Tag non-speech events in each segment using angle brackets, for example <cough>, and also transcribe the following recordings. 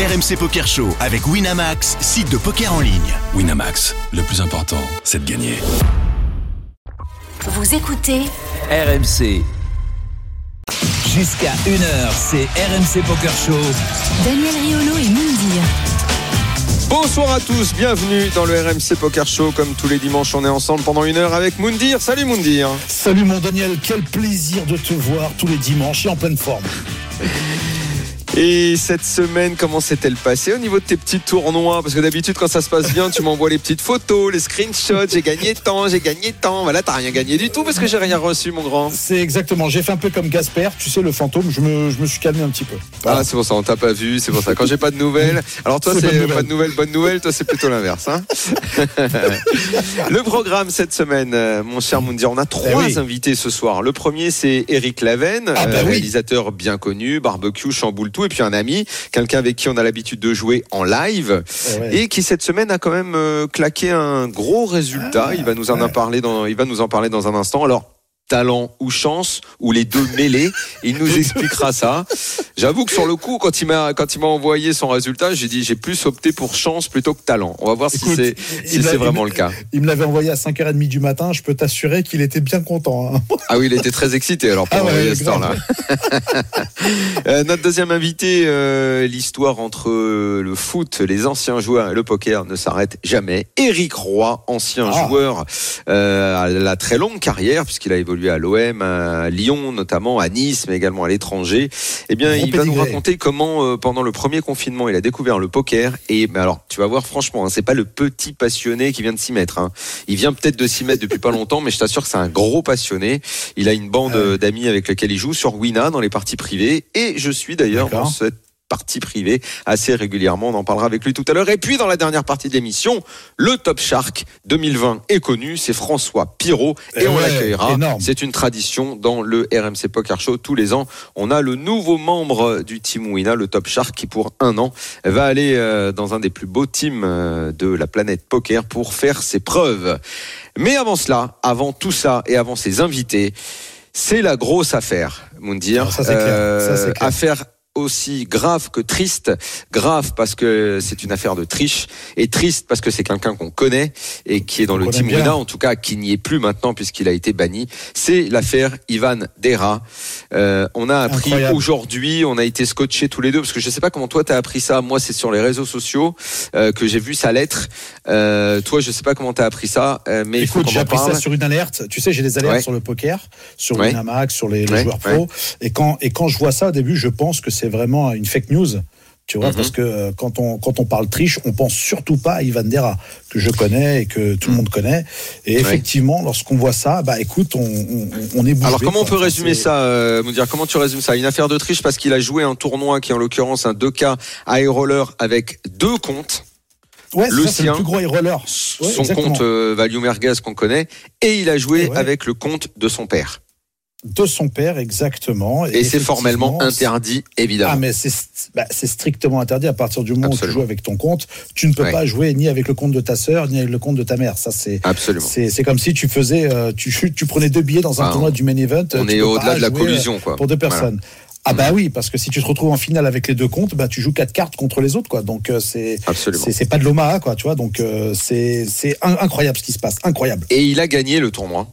RMC Poker Show avec Winamax, site de poker en ligne. Winamax, le plus important, c'est de gagner. Vous écoutez RMC. Jusqu'à 1h, c'est RMC Poker Show. Daniel Riolo et Moundir. Bonsoir à tous, bienvenue dans le RMC Poker Show. Comme tous les dimanches, on est ensemble pendant une heure avec Moundir. Salut Moundir. Salut mon Daniel, quel plaisir de te voir tous les dimanches et en pleine forme. Et cette semaine, comment s'est-elle passée au niveau de tes petits tournois? Parce que d'habitude, quand ça se passe bien, tu m'envoies les petites photos, les screenshots. J'ai gagné tant, j'ai gagné tant. Voilà, t'as rien gagné du tout parce que j'ai rien reçu, mon grand. C'est exactement, j'ai fait un peu comme Gasper, tu sais, le fantôme, je me, je me suis calmé un petit peu. Ah, c'est pour ça, on t'a pas vu, c'est pour ça. Quand j'ai pas de nouvelles, alors toi, C'est pas de nouvelles, bonne nouvelle, toi, c'est plutôt l'inverse. Hein <laughs> le programme cette semaine, euh, mon cher Moundir, on a trois Eh oui. invités ce soir. Le premier, c'est Eric Laven, Ah, bah euh, oui. réalisateur bien connu, barbecue, chamboule tout, et puis un ami, quelqu'un avec qui on a l'habitude de jouer en live. Ouais. et qui cette semaine a quand même euh, claqué un gros résultat. Ah, il va nous en ouais. parler dans, il va nous en parler dans un instant. Alors talent ou chance ou les deux mêlés, il nous expliquera ça. J'avoue que sur le coup, quand il m'a quand il m'a envoyé son résultat, j'ai dit j'ai plus opté pour chance plutôt que talent. On va voir si c'est si c'est vraiment le cas. Il me l'avait envoyé à 5h30 du matin, je peux t'assurer qu'il était bien content. hein. Ah oui, il était très excité alors pour Ah ouais, ce temps-là. <laughs> Euh, notre deuxième invité, euh, l'histoire entre le foot, les anciens joueurs et le poker ne s'arrête jamais. Éric Roy, ancien Ah. joueur euh, à la très longue carrière, puisqu'il a évolué à l'OM, à Lyon notamment, à Nice, mais également à l'étranger. Eh bien, il va nous raconter comment, euh, pendant le premier confinement, il a découvert le poker. Et mais alors, tu vas voir, franchement, hein, c'est pas le petit passionné qui vient de s'y mettre. hein. Il vient peut-être de s'y mettre depuis pas longtemps, mais je t'assure que c'est un gros passionné. Il a une bande Ah euh, d'amis avec lesquels il joue sur Wina dans les parties privées. Et je suis d'ailleurs dans cette partie privée assez régulièrement. On en parlera avec lui tout à l'heure. Et puis, dans la dernière partie de l'émission, le Top Shark 2020 est connu. C'est François Pirot. Et on ouais, l'accueillera. C'est une tradition dans le RMC Poker Show. Tous les ans, on a le nouveau membre du team Wina, le Top Shark, qui pour un an va aller euh, dans un des plus beaux teams euh, de la planète poker pour faire ses preuves. Mais avant cela, avant tout ça et avant ses invités, c'est la grosse affaire, Moundir. Ça, c'est clair. Ça, c'est clair. affaire aussi grave que triste. Grave parce que c'est une affaire de triche et triste parce que c'est quelqu'un qu'on connaît et qui est dans On le. Wina, en tout cas qui n'y est plus maintenant puisqu'il a été banni. C'est l'affaire Ivan Dera. Euh, on a appris aujourd'hui, on a été scotchés tous les deux parce que je sais pas comment toi t'as appris ça. Moi, c'est sur les réseaux sociaux euh, que j'ai vu sa lettre. Euh, toi, je sais pas comment t'as appris ça, mais Écoute, j'ai appris parle. ça sur une alerte. Tu sais, j'ai des alertes Ouais. sur le poker, sur Ouais. Winamax, sur les, joueurs pro. Et quand et quand je vois ça au début, je pense que c'est vraiment une fake news. Tu vois, Mhm. parce que euh, quand on quand on parle triche, on pense surtout pas à Ivan Dera que je connais et que tout le monde connaît. Et effectivement, lorsqu'on voit ça, bah écoute, on, on, on est bouche Alors comment on peut résumer ça, euh, Moudir Comment tu résumes ça? Une affaire de triche parce qu'il a joué un tournoi qui est en l'occurrence un 2K high roller avec deux comptes. Ouais, le ça, sien, le plus gros high roller. Ouais, son exactement. compte euh, Value Merguez qu'on connaît, et il a joué ouais. avec le compte de son père. De son père exactement. Et, c'est formellement interdit, évidemment. Ah mais c'est bah, c'est strictement interdit à partir du moment où tu joues avec ton compte, tu ne peux Ouais. pas jouer ni avec le compte de ta sœur ni avec le compte de ta mère. Ça c'est Absolument. c'est comme si tu faisais euh, tu tu prenais deux billets dans un Ah, tournoi du main event. On tu est au-delà de la collusion, quoi. euh, pour deux Voilà. personnes. Ah bah oui parce que si tu te retrouves en finale avec les deux comptes, bah tu joues quatre cartes contre les autres quoi. Donc euh, c'est c'est pas de l'OMA quoi, tu vois. Donc euh, c'est c'est in- incroyable ce qui se passe, incroyable. Et il a gagné le tournoi.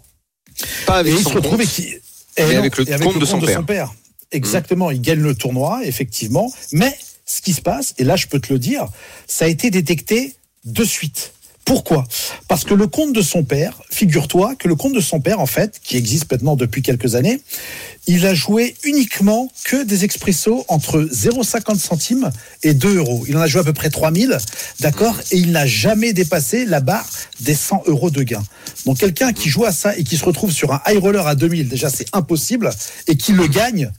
Pas avec Et il se retrouve compte. et qui Non, avec le et compte de son père. Mmh. Exactement, il gagne le tournoi, effectivement. Mais ce qui se passe, et là je peux te le dire, ça a été détecté de suite. Pourquoi? Parce que le compte de son père, figure-toi que le compte de son père, en fait, qui existe maintenant depuis quelques années, il a joué uniquement que des expressos entre 0,50 centimes et 2 euros. Il en a joué à peu près 3000, d'accord? Et il n'a jamais dépassé la barre des 100 euros de gain. Donc quelqu'un qui joue à ça et qui se retrouve sur un high roller à 2000, déjà c'est impossible, et qui le gagne,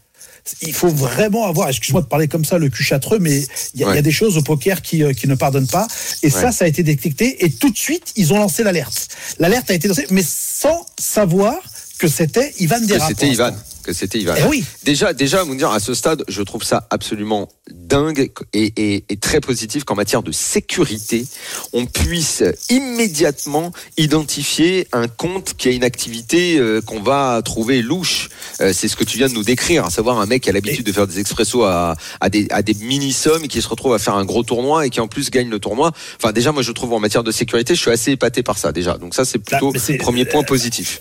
il faut vraiment avoir, excuse-moi de parler comme ça, le cul châtreux, mais il y, a- y des choses au poker qui, euh, qui ne pardonnent pas. Et ça, Ouais. ça a été détecté. Et tout de suite, ils ont lancé l'alerte. L'alerte a été lancée, mais sans savoir que c'était Ivan Que Dera. c'était Ivan. Que c'était Ivan. Eh oui. Déjà, déjà, vous dire à ce stade, je trouve ça absolument dingue et, et- et très positif qu'en matière de sécurité, on puisse immédiatement identifier un compte qui a une activité euh, qu'on va trouver louche. Euh, c'est ce que tu viens de nous décrire, à savoir un mec qui a l'habitude de faire des expressos à, à des, à des mini-sommes et qui se retrouve à faire un gros tournoi et qui en plus gagne le tournoi. Enfin, déjà, moi, je trouve en matière de sécurité, je suis assez épaté par ça déjà. Donc ça, c'est plutôt mais c'est- premier point positif.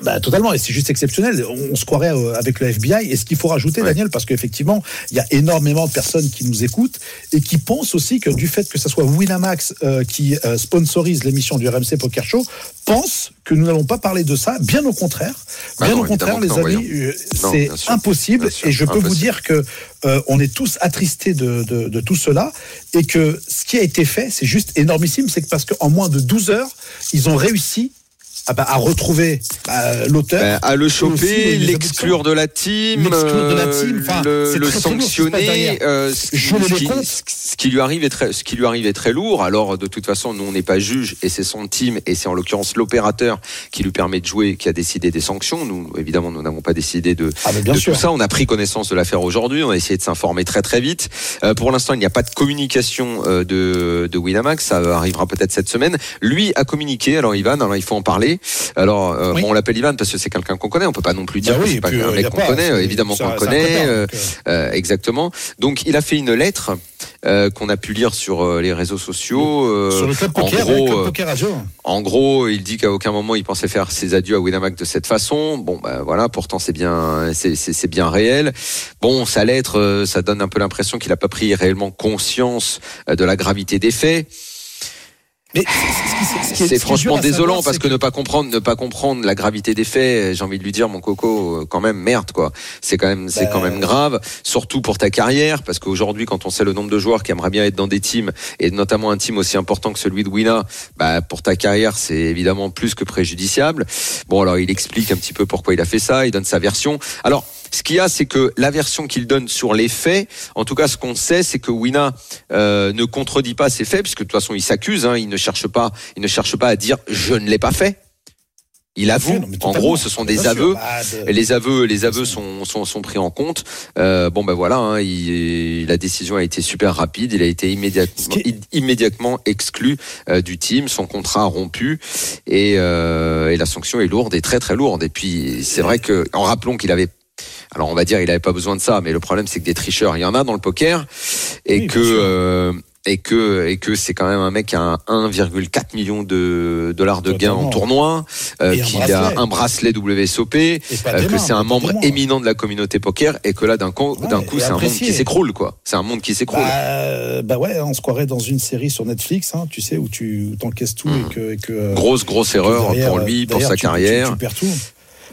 Bah, totalement, et c'est juste exceptionnel. On, on se croirait euh, avec le FBI. Et ce qu'il faut rajouter, Ouais. Daniel, parce qu'effectivement, il y a énormément de personnes qui nous écoutent et qui pensent aussi que du fait que ce soit Winamax euh, qui euh, sponsorise l'émission du RMC Poker Show, pensent que nous n'allons pas parler de ça. Bien au contraire. Bah Bien non, au contraire, les amis, c'est impossible. Sûr, et je peux vous dire que euh, on est tous attristés de, de, de tout cela et que ce qui a été fait, c'est juste énormissime. C'est que parce qu'en moins de 12 heures, ils ont réussi à, bah, à retrouver bah, l'auteur. Ben, à le choper, les l'exclure de la team, L'exclure de la euh, team, le, le très, très sanctionner. derrière. euh, ce, qui, ce qui- comptes. ce qui lui arrive est très, ce qui lui arrive est très lourd. Alors de toute façon, nous on n'est pas juge et c'est son team et c'est en l'occurrence l'opérateur qui lui permet de jouer qui a décidé des sanctions. Nous évidemment nous n'avons pas décidé de, Ah, mais bien de sûr. tout ça. On a pris connaissance de l'affaire aujourd'hui. On a essayé de s'informer très très vite. Euh, pour l'instant, il n'y a pas de communication euh, de, de Winamax. Ça arrivera peut-être cette semaine. Lui a communiqué. Alors Ivan, alors il faut en parler. Alors euh, Oui. bon, on l'appelle Ivan parce que c'est quelqu'un qu'on connaît. On peut pas non plus dire Bah que oui, c'est pas un euh, mec a qu'on connaît. Évidemment qu'on le connaît. euh, donc, exactement. Donc il a fait une lettre qu'on a pu lire sur les réseaux sociaux. sur le club en poker, gros, ouais, club poker radio. en gros, il dit qu'à aucun moment il pensait faire ses adieux à Winamax de cette façon. Bon, bah voilà, pourtant c'est bien, c'est- bien réel. Bon, sa lettre, ça donne un peu l'impression qu'il n'a pas pris réellement conscience de la gravité des faits. C'est est franchement désolant parce c'est que, ne pas comprendre, ne pas comprendre la gravité des faits, j'ai envie de lui dire mon coco, euh, quand même merde quoi. C'est quand même, c'est Bah, quand même grave, surtout pour ta carrière, parce qu'aujourd'hui quand on sait le nombre de joueurs qui aimeraient bien être dans des teams et notamment un team aussi important que celui de Wina, bah pour ta carrière c'est évidemment plus que préjudiciable. Bon alors il explique un petit peu pourquoi il a fait ça, il donne sa version. Alors ce qu'il y a, c'est que la version qu'il donne sur les faits, en tout cas, ce qu'on sait, c'est que Wina euh, ne contredit pas ses faits, puisque de toute façon, il s'accuse. Hein, il ne cherche pas, il ne cherche pas à dire je ne l'ai pas fait. Il avoue. Non, en gros, ce sont des sûr, aveux. bah, de- les aveux, les aveux sont, sont, sont pris en compte. Euh, bon ben voilà, hein, il- la décision a été super rapide. Il a été immédiatement, qui immédiatement exclu euh, du team, son contrat rompu et, euh, et la sanction est lourde et très très lourde. Et puis c'est vrai que en rappelant qu'il avait alors on va dire il avait pas besoin de ça, mais le problème c'est que des tricheurs, il y en a dans le poker et Oui, que euh, et que et que c'est quand même un mec qui a un 1,4 million de dollars de gains en tournoi, euh, qu'il a un bracelet WSOP, euh, que c'est un membre mains. éminent de la communauté poker et que là d'un coup, Ouais, d'un coup c'est un monde qui s'écroule quoi. C'est un monde qui s'écroule. Bah, euh, bah ouais, on se croirait dans une série sur Netflix, hein, tu sais, où tu t'encaisses tout et que, et que grosse grosse que erreur derrière, pour lui, pour sa tu- tu- carrière. Tu, perds tout.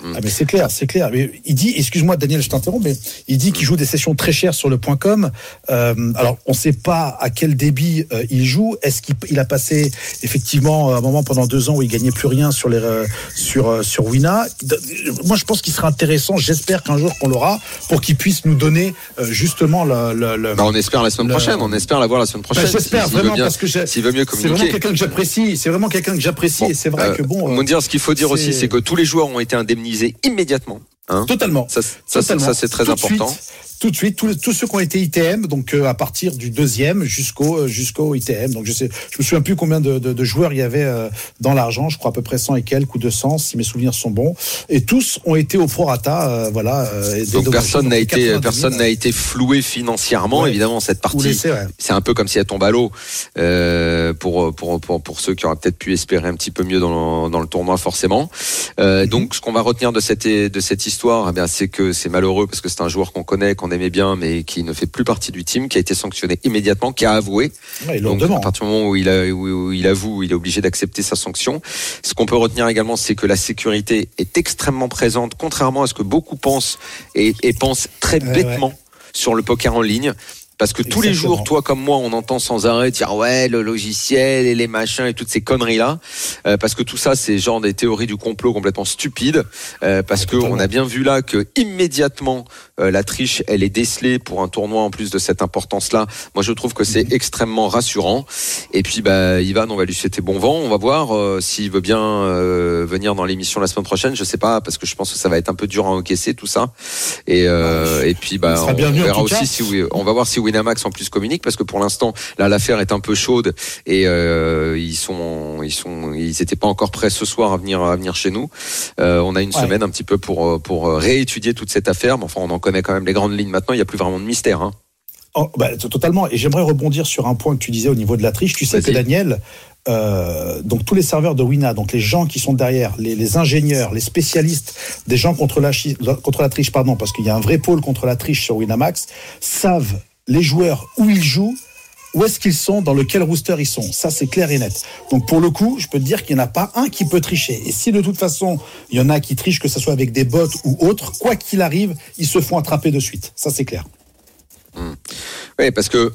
Mm. Ah mais c'est clair, c'est clair. Mais il dit, excuse-moi Daniel, je t'interromps, mais il dit qu'il joue des sessions très chères sur le point .com. Euh, alors on ne sait pas à quel débit euh, il joue. Est-ce qu'il il a passé effectivement un moment pendant deux ans où il gagnait plus rien sur les euh, sur sur Wina? Moi je pense qu'il sera intéressant. J'espère qu'un jour qu'on l'aura pour qu'il puisse nous donner justement le, le, le- Bah, on espère la semaine Le- prochaine. On espère l'avoir la semaine Bah, prochaine. J'espère vraiment bien- parce que s'il veut mieux c'est vraiment communiquer. quelqu'un que j'apprécie. C'est vraiment quelqu'un que j'apprécie Bon, et c'est vrai que bon. Mon dire, ce qu'il faut dire aussi, c'est- c'est que tous les joueurs ont été indemnisés immédiatement. Hein Totalement. ça, ça, ça, Totalement. ça, c'est très Tout important. Tout de suite, tous, les- tous ceux qui ont été ITM, donc euh, à partir du deuxième jusqu'au euh, jusqu'au ITM. Donc je sais, je me souviens plus combien de, de- de joueurs il y avait euh, dans l'argent. Je crois à peu près 100 et quelques ou 200 si mes souvenirs sont bons. Et tous ont été au prorata, voilà. Donc personne n'a été 90 000, personne n'a été floué financièrement. Ouais. Évidemment, cette partie, ouais. c'est un peu comme si elle tombe à l'eau pour, pour pour pour ceux qui auraient peut-être pu espérer un petit peu mieux dans le, dans le tournoi forcément. Mhm. Donc ce qu'on va retenir de cette de cette histoire, eh bien c'est que c'est malheureux parce que c'est un joueur qu'on connaît, qu'on aimait bien, mais qui ne fait plus partie du team, qui a été sanctionné immédiatement, qui a avoué. Ouais, Donc, à partir du moment où il, a, où, où il avoue, il est obligé d'accepter sa sanction. Ce qu'on peut retenir également, c'est que la sécurité est extrêmement présente, contrairement à ce que beaucoup pensent et, et pensent très Ouais, bêtement sur le poker en ligne. Parce que tous les jours, toi comme moi, on entend sans arrêt dire ouais le logiciel et les machins et toutes ces conneries là, parce que tout ça c'est genre des théories du complot complètement stupides. euh, parce Ouais, que on totalement. a bien vu là que immédiatement euh, la triche elle est décelée pour un tournoi en plus de cette importance là. Moi je trouve que Mhm. c'est extrêmement rassurant. Et puis bah Ivan, on va lui souhaiter bon vent. On va voir euh, s'il veut bien euh, venir dans l'émission la semaine prochaine. Je sais pas parce que je pense que ça va être un peu dur à encaisser tout ça. Et euh, et puis bah on verra aussi si oui, on va voir si Winamax en plus communique parce que pour l'instant là l'affaire est un peu chaude et euh, ils sont ils sont ils étaient pas encore prêts ce soir à venir à venir chez nous. Euh, on a une Ouais. semaine un petit peu pour euh, pour réétudier toute cette affaire. Mais enfin on en connaît quand même les grandes lignes maintenant. Il y a plus vraiment de mystère. Hein. Oh, bah, totalement. Et j'aimerais rebondir sur un point que tu disais au niveau de la triche. Tu sais que Daniel, euh, donc tous les serveurs de Wina, donc les gens qui sont derrière, les, les ingénieurs, les spécialistes des gens contre la, contre la triche, pardon, parce qu'il y a un vrai pôle contre la triche sur Winamax, savent les joueurs où ils jouent, où est-ce qu'ils sont, dans lequel rooster ils sont. Ça, c'est clair et net. Donc pour le coup, je peux te dire qu'il n'y en a pas un qui peut tricher. Et si de toute façon, il y en a qui trichent, que ce soit avec des bots ou autres, quoi qu'il arrive, ils se font attraper de suite. Ça, c'est clair. Oui, parce que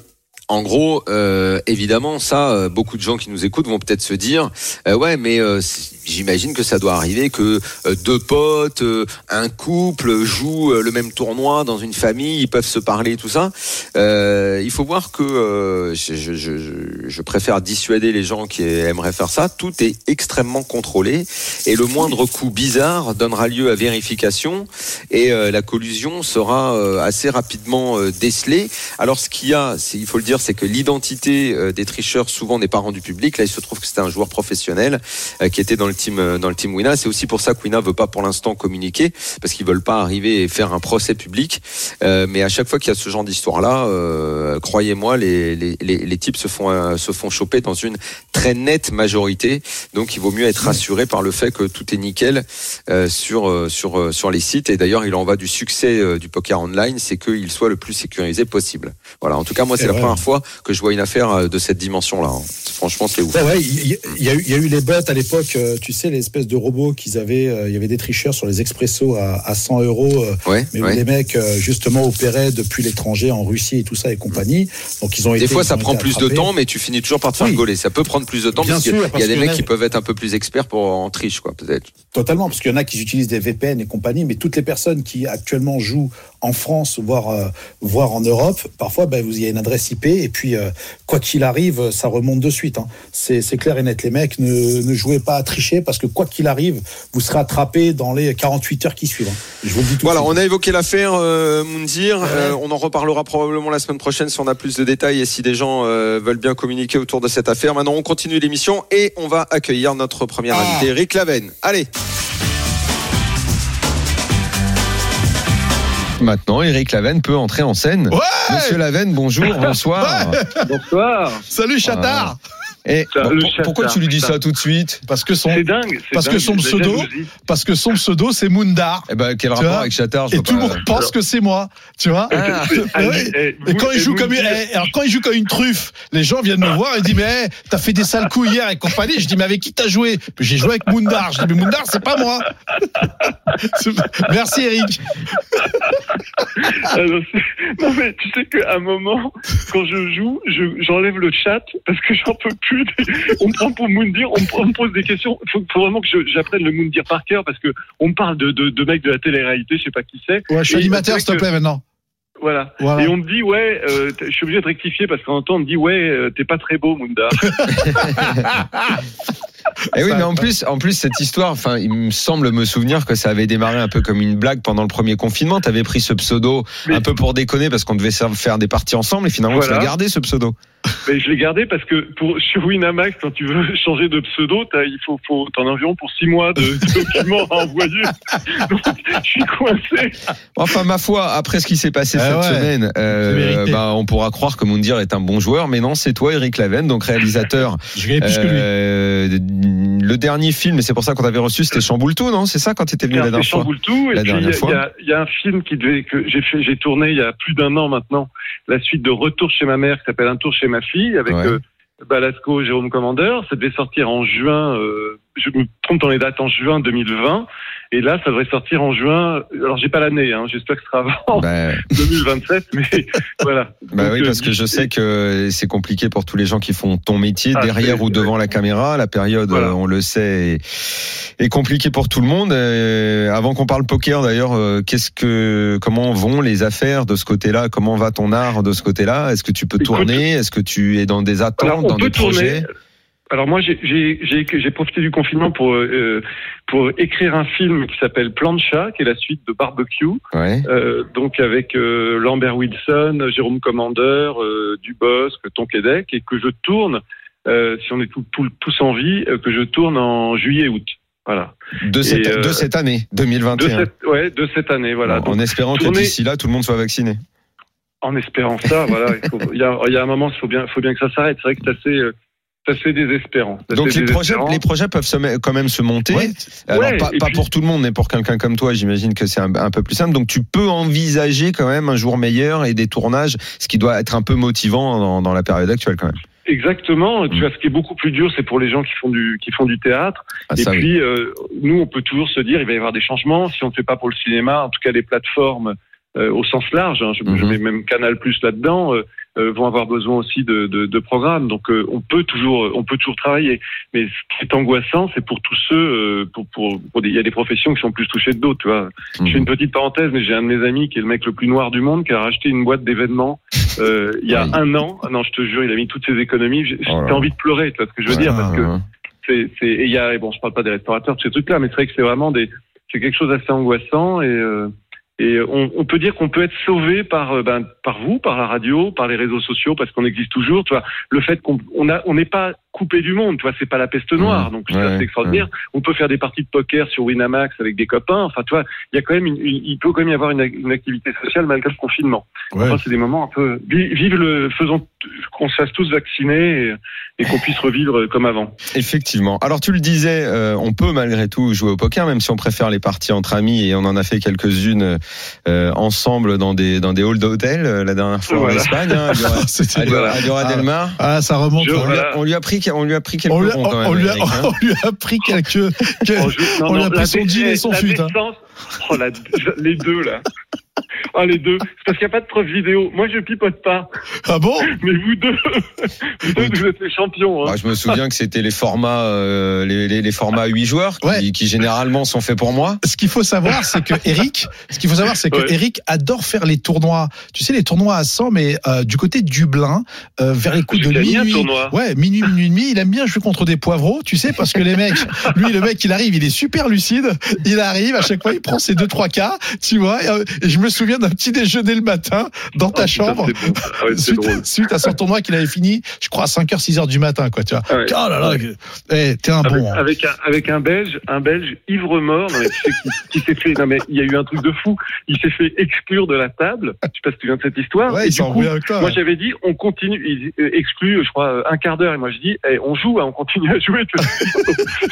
en gros, euh, évidemment, ça, euh, beaucoup de gens qui nous écoutent vont peut-être se dire, euh, ouais, mais j'imagine que ça doit arriver que deux potes, un couple jouent le même tournoi dans une famille, ils peuvent se parler, tout ça. Il faut voir que je, je, préfère dissuader les gens qui aimeraient faire ça. Tout est extrêmement contrôlé et le moindre coup bizarre donnera lieu à vérification et la collusion sera assez rapidement décelée. Alors ce qu'il y a, il faut le dire, c'est que l'identité euh, des tricheurs souvent n'est pas rendue publique. Là, il se trouve que c'était un joueur professionnel euh, qui était dans le team euh, dans le team Wina. C'est aussi pour ça que Wina veut pas pour l'instant communiquer parce qu'ils veulent pas arriver et faire un procès public. Mais à chaque fois qu'il y a ce genre d'histoire-là, croyez-moi, les, les, les, les types se font se font choper dans une très nette majorité. Donc, il vaut mieux être rassuré par le fait que tout est nickel sur sur sur les sites. Et d'ailleurs, il en va du succès du poker online, c'est qu'il soit le plus sécurisé possible. Voilà. En tout cas, moi, c'est la première fois que je vois une affaire euh, de cette dimension-là. hein. Franchement, c'est ouf. Ouais, ouais, il y, il y a eu- il les bots à l'époque, euh, tu sais, les espèces de robots qu'ils avaient, euh, il y avait des tricheurs sur les expressos à, à 100 euros, Ouais. mais où ouais. les mecs, justement, opéraient depuis l'étranger, en Russie et tout ça et compagnie. Donc, ils ont été. Des fois, ça prend plus de temps, mais tu finis toujours par te faire Oui. gauler. Ça peut prendre plus de temps Bien parce qu'il y a- sûr, il parce y a des mecs a- qui peuvent être un peu plus experts pour en triche, quoi, peut-être. Totalement, parce qu'il y en a qui utilisent des VPN et compagnie, mais toutes les personnes qui actuellement jouent en France, voire, euh, voire en Europe, parfois, ben, vous il y a une adresse IP, et puis, euh, quoi qu'il arrive, ça remonte de suite. hein. C'est clair et net. Les mecs, ne, ne jouez pas à tricher, parce que quoi qu'il arrive, vous serez attrapé dans les 48 heures qui suivent. hein. Je vous le dis tout Voilà, de suite. on a évoqué l'affaire euh, Moundir. Euh, on en reparlera probablement la semaine prochaine si on a plus de détails et si des gens euh, veulent bien communiquer autour de cette affaire. Maintenant, on continue l'émission et on va accueillir notre premier Ah. invité, Eric Laven. Allez. Maintenant, Eric Laven peut entrer en scène. Ouais Monsieur Laven, bonjour, bonsoir. Bonsoir. Salut Chatard Et Ça, pourquoi tu lui dis ça tout de suite Parce que son, dingue. que pseudo- parce que son pseudo, c'est Moundar. Eh ben, quel rapport avec Chattard je Et tout le monde pense que c'est moi, tu vois Ah. Ah oui. Eh, Et quand il et joue comme me une, alors quand il joue comme une truffe, les gens viennent me voir et disent mais t'as fait des sales coups hier et compagnie. Je dis mais avec qui t'as joué? J'ai joué avec Moundar. Je dis mais Moundar c'est pas moi. <laughs> Merci Eric. Alors, c'est- non mais tu sais qu'à un moment, quand je joue, je- j'enlève le chat parce que j'en peux plus. <laughs> On me prend pour Moundir, on, me- on me pose des questions. Il faut, faut vraiment que j'apprenne le Moundir par cœur parce que on me parle de, de, de mecs de la télé-réalité, je sais pas qui c'est. Ouais, je suis animateur s'il te plaît maintenant. Voilà. Voilà. Et on me dit ouais, euh, je suis obligé de rectifier parce qu'en même temps on me dit ouais, euh, t'es pas très beau, Moundar. <laughs> Eh oui, mais en plus, en plus cette histoire, enfin, il me semble me souvenir que ça avait démarré un peu comme une blague pendant le premier confinement. T'avais pris ce pseudo Mais- un peu pour déconner parce qu'on devait faire des parties ensemble et finalement tu l'as gardé ce pseudo. Mais je l'ai gardé parce que pour sur Winamax, quand tu veux <laughs> changer de pseudo, t'as- il faut, faut t'en as environ pour six mois de <laughs> documents à envoyer. Donc, je suis coincé. Enfin, ma foi, après ce qui s'est passé Ah cette ouais. semaine, euh, bah, on pourra croire que Moundir est un bon joueur, mais non, c'est toi, Eric Laven, donc réalisateur. Je que lui. Le dernier film, et c'est pour ça qu'on t'avait reçu, c'était Chamboultou, non? C'est ça quand t'étais venu la dernière fois Chamboultou. Et puis, il y, a- il y un film qui devait, que j'ai fait, j'ai tourné il y a plus d'un an maintenant, la suite de Retour chez ma mère, qui s'appelle Un tour chez ma fille, avec Ouais. euh, Balasco, Jérôme Commandeur. Ça devait sortir en juin, euh, je me trompe dans les dates en juin 2020. Et là, ça devrait sortir en juin. Alors, j'ai pas l'année, hein, j'espère que ce sera avant Bah, <laughs> 2027, mais <laughs> voilà. bah Donc, oui, euh, parce que je sais que c'est compliqué pour tous les gens qui font ton métier Ah, derrière ou devant la caméra. La période, Voilà. euh, on le sait, est, est compliquée pour tout le monde. Euh, avant qu'on parle poker, d'ailleurs, euh, qu'est-ce que, comment vont les affaires de ce côté-là? Comment va ton art de ce côté-là? Est-ce que tu peux Écoute, tourner? Est-ce que tu es dans des attentes, Alors, dans des projets? Alors moi, j'ai- profité du confinement pour euh, pour écrire un film qui s'appelle Plan de chat, qui est la suite de Barbecue, Ouais. euh, donc avec euh, Lambert Wilson, Jérôme Commander, Dubosc, Tonquédec, et que je tourne, si on est tout- tout- tous en vie, que je tourne en juillet-aut. Voilà. De cette, Et, de cette année, De 2021. cette, ouais, de cette année, voilà. en Donc, espérant que tourner- d'ici là, tout le monde soit vacciné. en espérant ça, voilà. Il, faut- il y, a, il y a un moment, il faut bien, faut bien que ça s'arrête. C'est vrai que c'est assez, c'est assez désespérant. Donc les projets, les projets peuvent se quand même se monter. Ouais. Alors Ouais, pas, et pas puis- pour tout le monde, mais pour quelqu'un comme toi, j'imagine que c'est un, un peu plus simple. Donc tu peux envisager quand même un jour meilleur et des tournages, ce qui doit être un peu motivant dans, dans la période actuelle quand même. Exactement. Tu Mm. vois, ce qui est beaucoup plus dur, c'est pour les gens qui font du qui font du théâtre. Ah, et ça, oui. puis, euh, nous, on peut toujours se dire, il va y avoir des changements. Si on ne fait pas pour le cinéma, en tout cas, les plateformes euh, au sens large, hein, je, je Mhm. mets même Canal Plus là-dedans, euh, euh, vont avoir besoin aussi de, de, de programmes. Donc, euh, on peut toujours, on peut toujours travailler. Mais ce qui est angoissant, c'est pour tous ceux, euh, pour, pour, pour des- il y a des professions qui sont plus touchées que d'autres. Tu vois. Je fais Mhm. une petite parenthèse, mais j'ai un de mes amis qui est le mec le plus noir du monde, qui a racheté une boîte d'événements euh, il y a Oui. un an. Ah non, je te jure, il a mis toutes ses économies. J'ai Oh envie de pleurer, tu vois ce que je veux dire, parce que c'est, c'est, et il y a, bon, je parle pas des restaurateurs, de ces trucs-là, mais c'est vrai que c'est vraiment des, c'est quelque chose d'assez angoissant et, euh, et on, peut dire qu'on peut être sauvé par, euh, ben, par vous, par la radio, par les réseaux sociaux, parce qu'on existe toujours. Tu vois, le fait qu'on n'est pas coupé du monde. Tu vois, c'est pas la peste noire, donc ça, Mmh. Ouais, c'est extraordinaire. On peut faire des parties de poker sur Winamax avec des copains. Enfin, tu vois, il y a quand même, une, une- il peut quand même y avoir une, une activité sociale malgré le confinement. Ouais. Enfin, c'est des moments un peu, vi- vive le, faisons qu'on se fasse tous vacciner et, et qu'on puisse revivre comme avant. Effectivement. Alors tu le disais, euh, on peut malgré tout jouer au poker, même si on préfère les parties entre amis et on en a fait quelques-unes euh, ensemble dans des dans des halls d'hôtel euh, la dernière fois Voilà. en Espagne, hein, Liora- à Liora Ah. del Mar. Ah, ça remonte. Je- hein. Lui, a, on lui a pris on lui a pris quelques On lui, a, ronds quand même. on lui a- Eric, hein. on lui a pris quelques. que- <laughs> je- On lui a la pris son jean et son la fut, hein. Oh, les deux, là. Oh, les deux. C'est parce qu'il n'y a pas de preuve vidéo. Moi, je pipote pas. Ah bon <laughs> Mais vous deux, <laughs> vous deux, vous êtes les champions. Hein. Je me souviens que c'était les formats euh, les, les, les formats 8 joueurs qui, Ouais. qui généralement sont faits pour moi. Ce qu'il faut savoir, c'est que <laughs> Eric, ce qu'il faut savoir, c'est que Ouais. Eric adore faire les tournois. Tu sais, les tournois à 100, mais euh, du côté de Dublin, euh, vers les coups de minuit. tournoi. Ouais, minuit, minuit et demi. Il aime bien jouer contre des poivreaux, tu sais, parce que les mecs, lui, le mec, il arrive, il est super lucide. Il arrive, à chaque fois, il prend ses deux, trois cas, tu vois. Et, euh, et je me souviens d'un petit déjeuner le matin dans ta putain, chambre. c'est bon. Ah ouais, Suite, à son tournoi qu'il avait fini, je crois à 5h, 6h du matin, quoi, tu vois. Ah ouais. Oh là là, eh, t'es un Avec, bon. hein. avec un, avec un Belge, un Belge ivre mort, non, qui, qui s'est fait, non mais il y a eu un truc de fou, il s'est fait exclure de la table. Je sais pas si tu viens de cette histoire. Ouais, et il du coup, embrouillé avec toi. Moi, j'avais dit, on continue, il euh, exclut, je crois, un quart d'heure. Et moi, je dis, eh, on joue, hein, on continue à jouer. <laughs>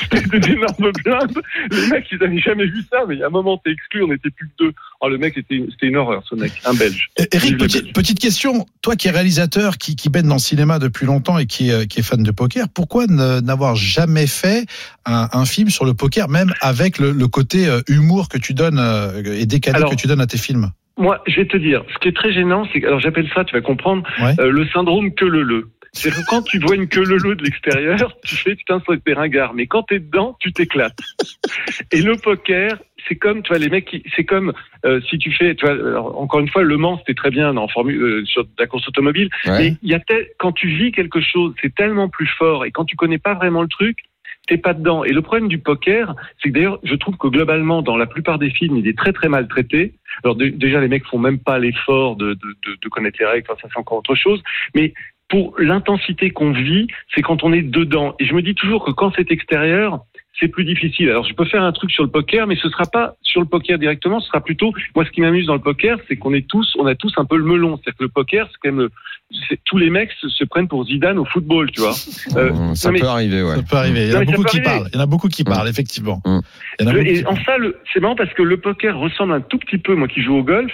C'était des énormes blindes. Les mecs, ils avaient jamais vu ça, mais il y a un moment, t'es exclu, on était plus que deux. Oh, le mec, c'était une horreur, ce mec, un Belge. Eh, Eric, petite, question. Toi qui es réalisateur, qui, qui baigne dans le cinéma depuis longtemps et qui, est- qui est fan de poker, pourquoi n'avoir jamais fait un, un film sur le poker, même avec le, le côté euh, humour que tu donnes euh, et décalé Alors, que tu donnes à tes films? Moi, je vais te dire, ce qui est très gênant, c'est alors j'appelle ça, tu vas comprendre, Ouais. euh, le syndrome que le le. C'est que quand tu vois une queue leu de l'extérieur, tu fais putain, ça t'es ringard. Mais quand t'es dedans, tu t'éclates. Et le poker, c'est comme, tu vois, les mecs, c'est comme euh, si tu fais, tu vois, alors, encore une fois, Le Mans, c'était très bien en formule euh, sur la course automobile. Ouais. Mais il y a tel- quand tu vis quelque chose, c'est tellement plus fort. Et quand tu connais pas vraiment le truc, t'es pas dedans. Et le problème du poker, c'est que d'ailleurs, je trouve que globalement, dans la plupart des films, il est très très mal traité. Alors dé- déjà, les mecs font même pas l'effort de, de, de, de connaître les règles. Enfin, ça c'est encore autre chose. Mais pour l'intensité qu'on vit, c'est quand on est dedans. Et je me dis toujours que quand c'est extérieur, c'est plus difficile. Alors je peux faire un truc sur le poker, mais ce sera pas sur le poker directement. Ce sera plutôt moi ce qui m'amuse dans le poker, c'est qu'on est tous, on a tous un peu le melon. C'est-à-dire que le poker, c'est quand même tous les mecs se, se prennent pour Zidane au football, tu vois. Euh, Hum, ça non, mais- peut arriver, ouais. Ça peut arriver. Il y en a beaucoup qui parlent. Il y en a beaucoup qui Mm. parlent, effectivement. Mm. En Le- et en ça, c'est marrant parce que le poker ressemble un tout petit peu, moi qui joue au golf,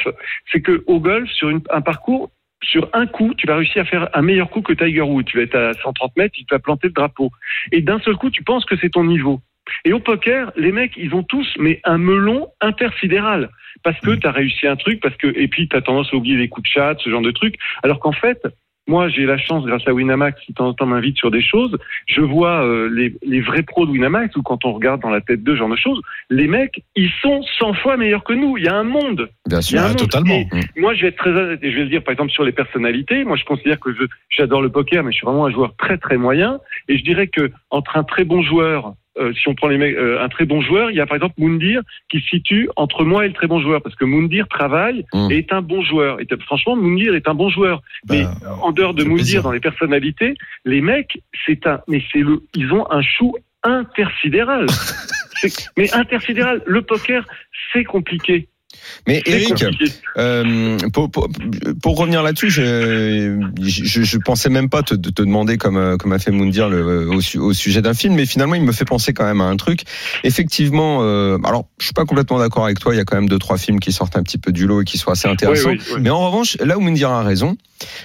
c'est que au golf, sur une- un parcours, sur un coup, tu vas réussir à faire un meilleur coup que Tiger Woods. Tu vas être à 130 mètres, il va planter le drapeau. Et d'un seul coup, tu penses que c'est ton niveau. Et au poker, les mecs, ils ont tous mais un melon intersidéral parce que tu as réussi un truc, parce que et puis tu as tendance à oublier les coups de chat, ce genre de trucs, alors qu'en fait, moi, j'ai la chance, grâce à Winamax, qui de temps en temps m'invite sur des choses, je vois euh, les, les vrais pros de Winamax, ou quand on regarde dans la tête d'eux, ce genre de choses, les mecs, ils sont 100 fois meilleurs que nous. Il y a un monde. Bien sûr. un Ah, monde. totalement. Et moi, je vais être très honnête et je vais le dire, par exemple, sur les personnalités. Moi, je considère que j'adore le poker, mais je suis vraiment un joueur très, très moyen. Et je dirais que entre un très bon joueur, euh, si on prend les mecs, euh, un très bon joueur, il y a par exemple Moundir qui se situe entre moi et le très bon joueur, parce que Moundir travaille Mm. et est un bon joueur. Et franchement, Moundir est un bon joueur. Mais Ben, en dehors de Moundir, dans les personnalités, les mecs, c'est un, mais c'est le, ils ont un chou intersidéral. <laughs> Mais intersidéral, le poker, c'est compliqué. Mais Eric, euh, pour, pour, pour revenir là-dessus, je, je, je pensais même pas te, te demander, comme, euh, comme a fait Moundir, le, au, su- au sujet d'un film, mais finalement, il me fait penser quand même à un truc. Effectivement, euh, alors, je suis pas complètement d'accord avec toi, il y a quand même deux, trois films qui sortent un petit peu du lot et qui sont assez intéressants. Oui, oui, oui. Mais en revanche, là où Moundir a raison,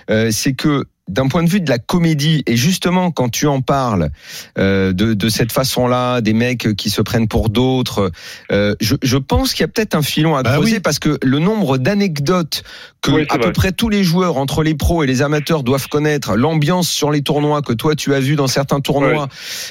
euh, c'est que d'un point de vue de la comédie, et justement quand tu en parles euh, de, de cette façon-là, des mecs qui se prennent pour d'autres, euh, je, je pense qu'il y a peut-être un filon à Bah creuser oui. parce que le nombre d'anecdotes que Oui, à peu près tous les joueurs, entre les pros et les amateurs, doivent connaître, l'ambiance sur les tournois que toi tu as vu dans certains tournois.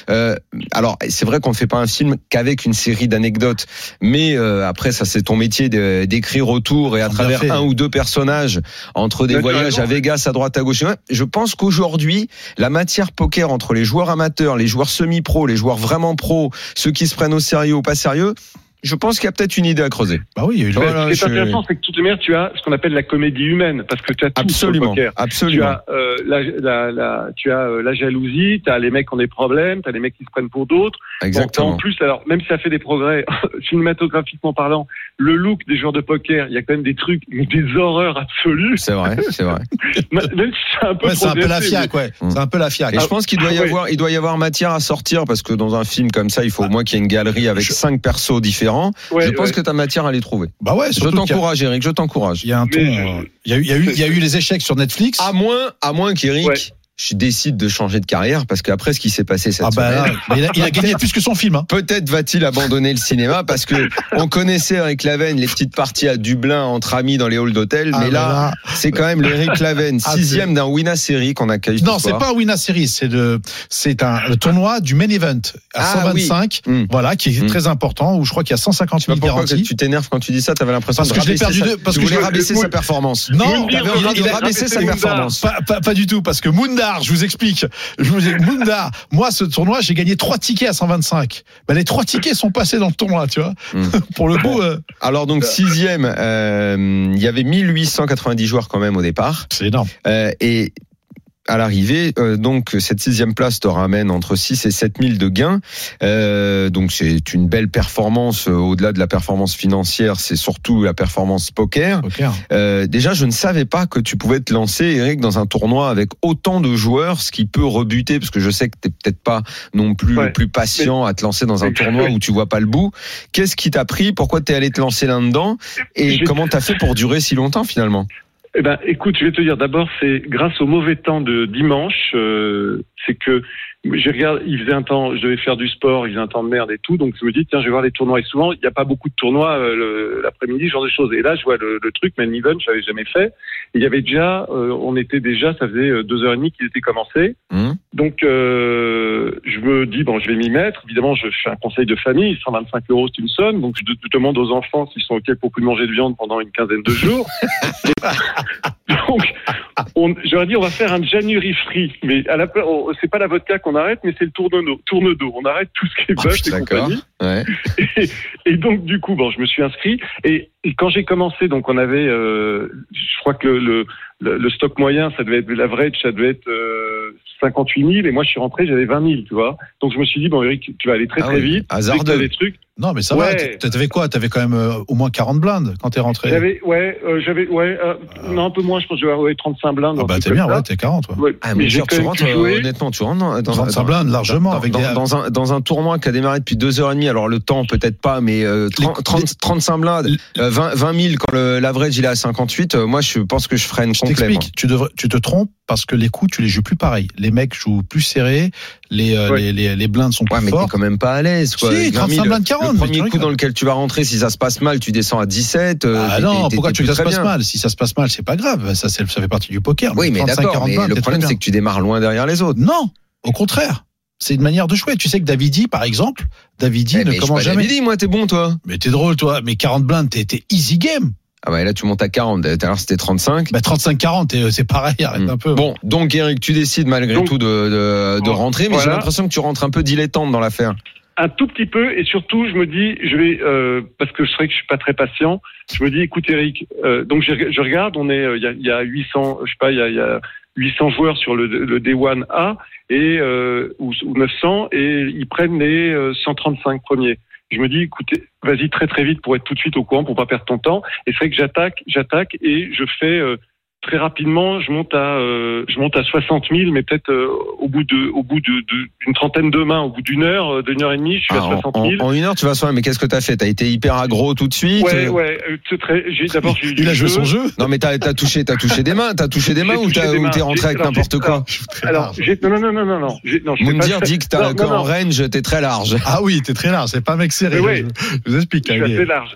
Euh, alors c'est vrai qu'on ne fait pas un film qu'avec une série d'anecdotes, mais euh, après ça c'est ton métier d'écrire autour et à travers fait. un ou deux personnages entre des voyages raison. à Vegas, à droite, à gauche. Je pense qu'aujourd'hui, la matière poker entre les joueurs amateurs, les joueurs semi-pro, les joueurs vraiment pro, ceux qui se prennent au sérieux ou pas sérieux, je pense qu'il y a peut-être une idée à creuser. Bah oui, il y a eu Voilà, Ce qui est je- intéressant, c'est que toutes les manières, tu as ce qu'on appelle la comédie humaine, parce que tu as tout Absolument, sur le poker. Tu absolument. as, euh, la, la, la, tu as euh, la jalousie, tu as les mecs qui ont des problèmes, tu as les mecs qui se prennent pour d'autres. Bon, Exactement. en plus, alors même si ça fait des progrès <laughs> cinématographiquement parlant, le look des joueurs de poker, il y a quand même des trucs, des horreurs absolues. C'est vrai, c'est vrai. <laughs> Même si c'est un peu Ouais, c'est un peu la fiac, ouais. C'est un peu la fiac. Et je pense qu'il doit y Ah, ouais. avoir, il doit y avoir matière à sortir parce que dans un film comme ça, il faut au moins qu'il y ait une galerie avec Je- cinq persos différents. Ouais, je pense ouais. que tu as matière à les trouver. Bah ouais, Je y a- t'encourage, Eric, je t'encourage. Il y a un ton. Euh, Il y a eu, y y a les échecs sur Netflix. À moins, à moins qu'Eric Ouais. Je décide de changer de carrière parce qu'après ce qui s'est passé cette Ah bah semaine. il a, il a gagné plus que son film. Hein. Peut-être va-t-il abandonner le cinéma parce que on connaissait Eric Laven les petites parties à Dublin entre amis dans les halls d'hôtel, Ah mais bah là, c'est quand même le Eric Laven Ah, sixième d'un Wina série qu'on accueille. Non, ce c'est pas un Wina Series, c'est de, c'est un le tournoi du main event à Ah, 125, oui. Mm. voilà, qui est Mm. très important, où je crois qu'il y a 150 Je sais 000 pas pourquoi que garanties. tu t'énerves quand tu dis ça. T'avais l'impression Parce de que je l'ai rabaisser perdu sa- de- parce tu que voulais je- rabaisser le- sa performance. Non, il a rabaisser sa rabaissé performance. Pas, du tout, parce que Moundar, je vous explique. Je vous Moundar, moi, ce tournoi, j'ai gagné trois tickets à 125. Ben, les trois tickets sont passés dans le tournoi, tu vois. Mm. <laughs> Pour le coup, euh, Alors donc sixième, euh, il y avait 1890 joueurs quand même au départ. c'est énorme. Euh, et à l'arrivée, euh, donc cette sixième place te ramène entre 6 et 7 000 de gains. Euh, donc c'est une belle performance. euh, Au-delà de la performance financière, c'est surtout la performance poker. Ok. Euh, déjà, je ne savais pas que tu pouvais te lancer, Eric, dans un tournoi avec autant de joueurs, ce qui peut rebuter, parce que je sais que t'es peut-être pas non plus Ouais. le plus patient à te lancer dans un tournoi où tu vois pas le bout. Qu'est-ce qui t'a pris? Pourquoi t'es allé te lancer là-dedans? Et comment t'as fait pour durer si longtemps finalement? Eh ben, écoute, je vais te dire, d'abord, c'est grâce au mauvais temps de dimanche, euh, c'est que j'ai regardé, il faisait un temps, je devais faire du sport, il faisait un temps de merde et tout, donc je me dis, tiens, je vais voir les tournois. Et souvent, il n'y a pas beaucoup de tournois euh, l'après-midi, ce genre de choses. Et là, je vois le, le truc, Man Event, je l'avais jamais fait. Et il y avait déjà, euh, on était déjà, ça faisait euh, deux heures et demie qu'il était commencé. Hum Donc, euh, je me dis, bon, je vais m'y mettre. Évidemment, je fais un conseil de famille, 125 euros, c'est une somme. Donc, je, je demande aux enfants s'ils sont OK pour plus manger de viande pendant une quinzaine de jours. <laughs> Donc, on, j'aurais dit, on va faire un January free. Mais à la c'est pas la vodka qu'on arrête, mais c'est le tourne d'eau. Tourne. On arrête tout ce qui est Oh, bœuf et compagnie. Ouais. Et, et donc du coup, bon, je me suis inscrit et, et quand j'ai commencé, donc on avait, euh, je crois que le, le, le- le stock moyen, ça devait être l'average, ça devait être euh, 58 000 et moi je suis rentré, j'avais 20 000, tu vois. Donc je me suis dit bon Eric, tu vas aller très Ah très oui, vite, hasardeux. des trucs. Non, mais ça va. Ouais. t- T'avais quoi? T'avais quand même euh, au moins 40 blindes quand t'es rentré. J'avais, ouais, euh, j'avais, ouais, euh, non, un peu moins, je pense que j'avais ouais, 35 blindes. Ah bah t'es bien, ça. ouais, t'es 40. Ouais. Ouais, Ah, mais mais genre, tu rentres, euh, honnêtement, tu rentres dans, dans, 35 dans- blindes, largement. dans, avec dans- des... dans un, dans un tournoi qui a démarré depuis deux heures et demie, alors le temps peut-être pas, mais euh, 30, 30 35 blindes, euh, 20, 20 000 quand l'average il est à 58, euh, moi je pense que je ferais une Je t'explique, tu, devrais- tu te trompes parce que les coups, tu les joues plus pareil. Les mecs jouent plus serrés, les, euh, Ouais. les, les, les blindes sont Ouais, plus mais t'es quand même pas à l'aise. Quoi. Si, Avec 20 000, 35 blindes 40, le premier coup dans lequel tu vas rentrer, si ça se passe mal, tu descends à 17. euh, Ah non, pourquoi tu veux que plus ça se passe mal Si ça se passe mal, c'est pas grave. Ça, ça fait partie du poker. Oui, mais 35, d'accord, 40 mais blindes, le problème c'est que tu démarres loin derrière les autres. Non, au contraire. C'est une manière de jouer. Tu sais que Davidi, par exemple, Davidi Eh, ne commence jamais. Davidi, moi t'es bon toi. Mais t'es drôle, toi. Mais 40 blindes, t'es easy game. Ah bah là tu montes à 40, tout à l'heure c'était 35. Bah 35-40, t'es- c'est pareil. Arrête Mm. un peu. Bon, donc Eric, tu décides malgré Donc- tout de, de, de rentrer, mais j'ai l'impression que tu rentres un peu dilettante dans l'affaire. Un tout petit peu, et surtout, je me dis, je vais, euh, parce que je sais que je suis pas très patient, je me dis, écoute Eric, euh, donc je, je regarde, on est, euh, il y, y a 800, je sais pas, il y a, y a 800 joueurs sur le, le D1 A et euh, ou, ou 900, et ils prennent les euh, 135 premiers. Je me dis, écoutez, vas-y très très vite pour être tout de suite au courant, pour pas perdre ton temps. Et c'est vrai que j'attaque, j'attaque, et je fais euh, très rapidement, je monte à, euh, je monte à 60 000, mais peut-être euh, au bout de, au bout de, de- d'une trentaine de mains, au bout d'une heure, euh, d'une heure et demie, je suis Ah, à en, 60 en- 000. en une heure, tu vas soigner, mais qu'est-ce que t'as fait? T'as été hyper aggro tout de suite Ouais, euh, ouais, c'est très, j'ai, d'abord, j'ai eu Il a joué son jeu. Non, mais t'as as touché, t'as touché des mains, t'as touché des mains ou touché t'as- des ou mains. t'es rentré J'ai- avec alors, n'importe j'ai- quoi Alors, j'ai, non, non, non, non, non, non, pas- dit que t'as- Non, qu'en range, t'es très large. Ah oui, t'es très large. C'est pas un mec serré. Je, vous explique. Hein,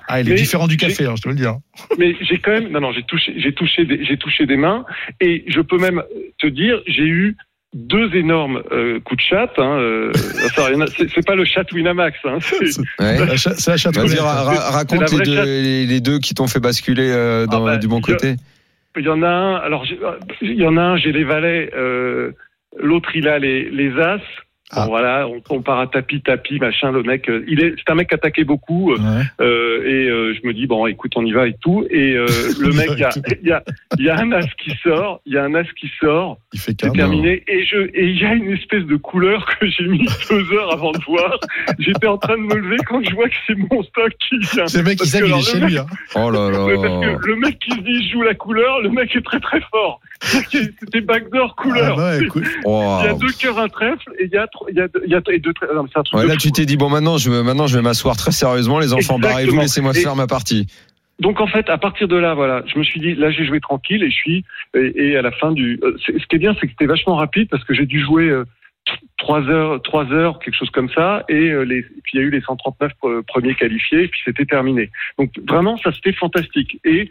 ah, il est différent du café, hein, je te le dis. hein. Mais j'ai quand même, non, non, j'ai touché, j'ai touché des, j'ai touché des mains et je peux même te dire, j'ai eu deux énormes euh, coups de chat. Hein, euh, c'est, c'est pas le chat Winamax. Hein, c'est- Ouais. La cha- c'est la chatte Vas-y, honnête. ra- ra- raconte c'est la les deux, les, les deux qui t'ont fait basculer euh, dans, Ah bah, du bon côté. Il y en a un. Alors, j'ai- il y en a un. J'ai les valets. euh, L'autre, il a les, les as. Bon, Ah. voilà, on, part à tapis, tapis, machin. Le mec, euh, il est, c'est un mec qui attaquait beaucoup. euh, Ouais. Euh, et euh, je me dis bon écoute on y va et tout et euh, le mec il y a, et <laughs> il y, a, il y a un as qui sort il y a un as qui sort Il fait c'est terminé et je et il y a une espèce de couleur que j'ai mis <laughs> deux heures avant de voir j'étais en train de me lever quand je vois que c'est mon stock qui vient C'est le mec qui sait qu'il est chez lui. hein. Oh là <laughs> parce que le mec qui se dit je joue la couleur le mec est très très fort c'était backdoor couleur Ah écoute, Oh. il y a deux cœurs un trèfle et il y a trois- il y a deux- il y a et deux trèfles. Non, mais c'est un truc Ouais, de là, fou. tu t'es dit, bon, maintenant, je, vais- maintenant, je vais m'asseoir très sérieusement. Les enfants, barrez-vous, laissez-moi faire ma partie. Donc en fait, à partir de là, voilà, je me suis dit, là j'ai joué tranquille et je suis et, et à la fin du. euh, ce qui est bien, c'est que c'était vachement rapide parce que j'ai dû jouer euh, trois heures, trois heures, quelque chose comme ça, et, euh, les, et puis il y a eu les 139 pre- premiers qualifiés, et puis c'était terminé. Donc vraiment, ça c'était fantastique. Et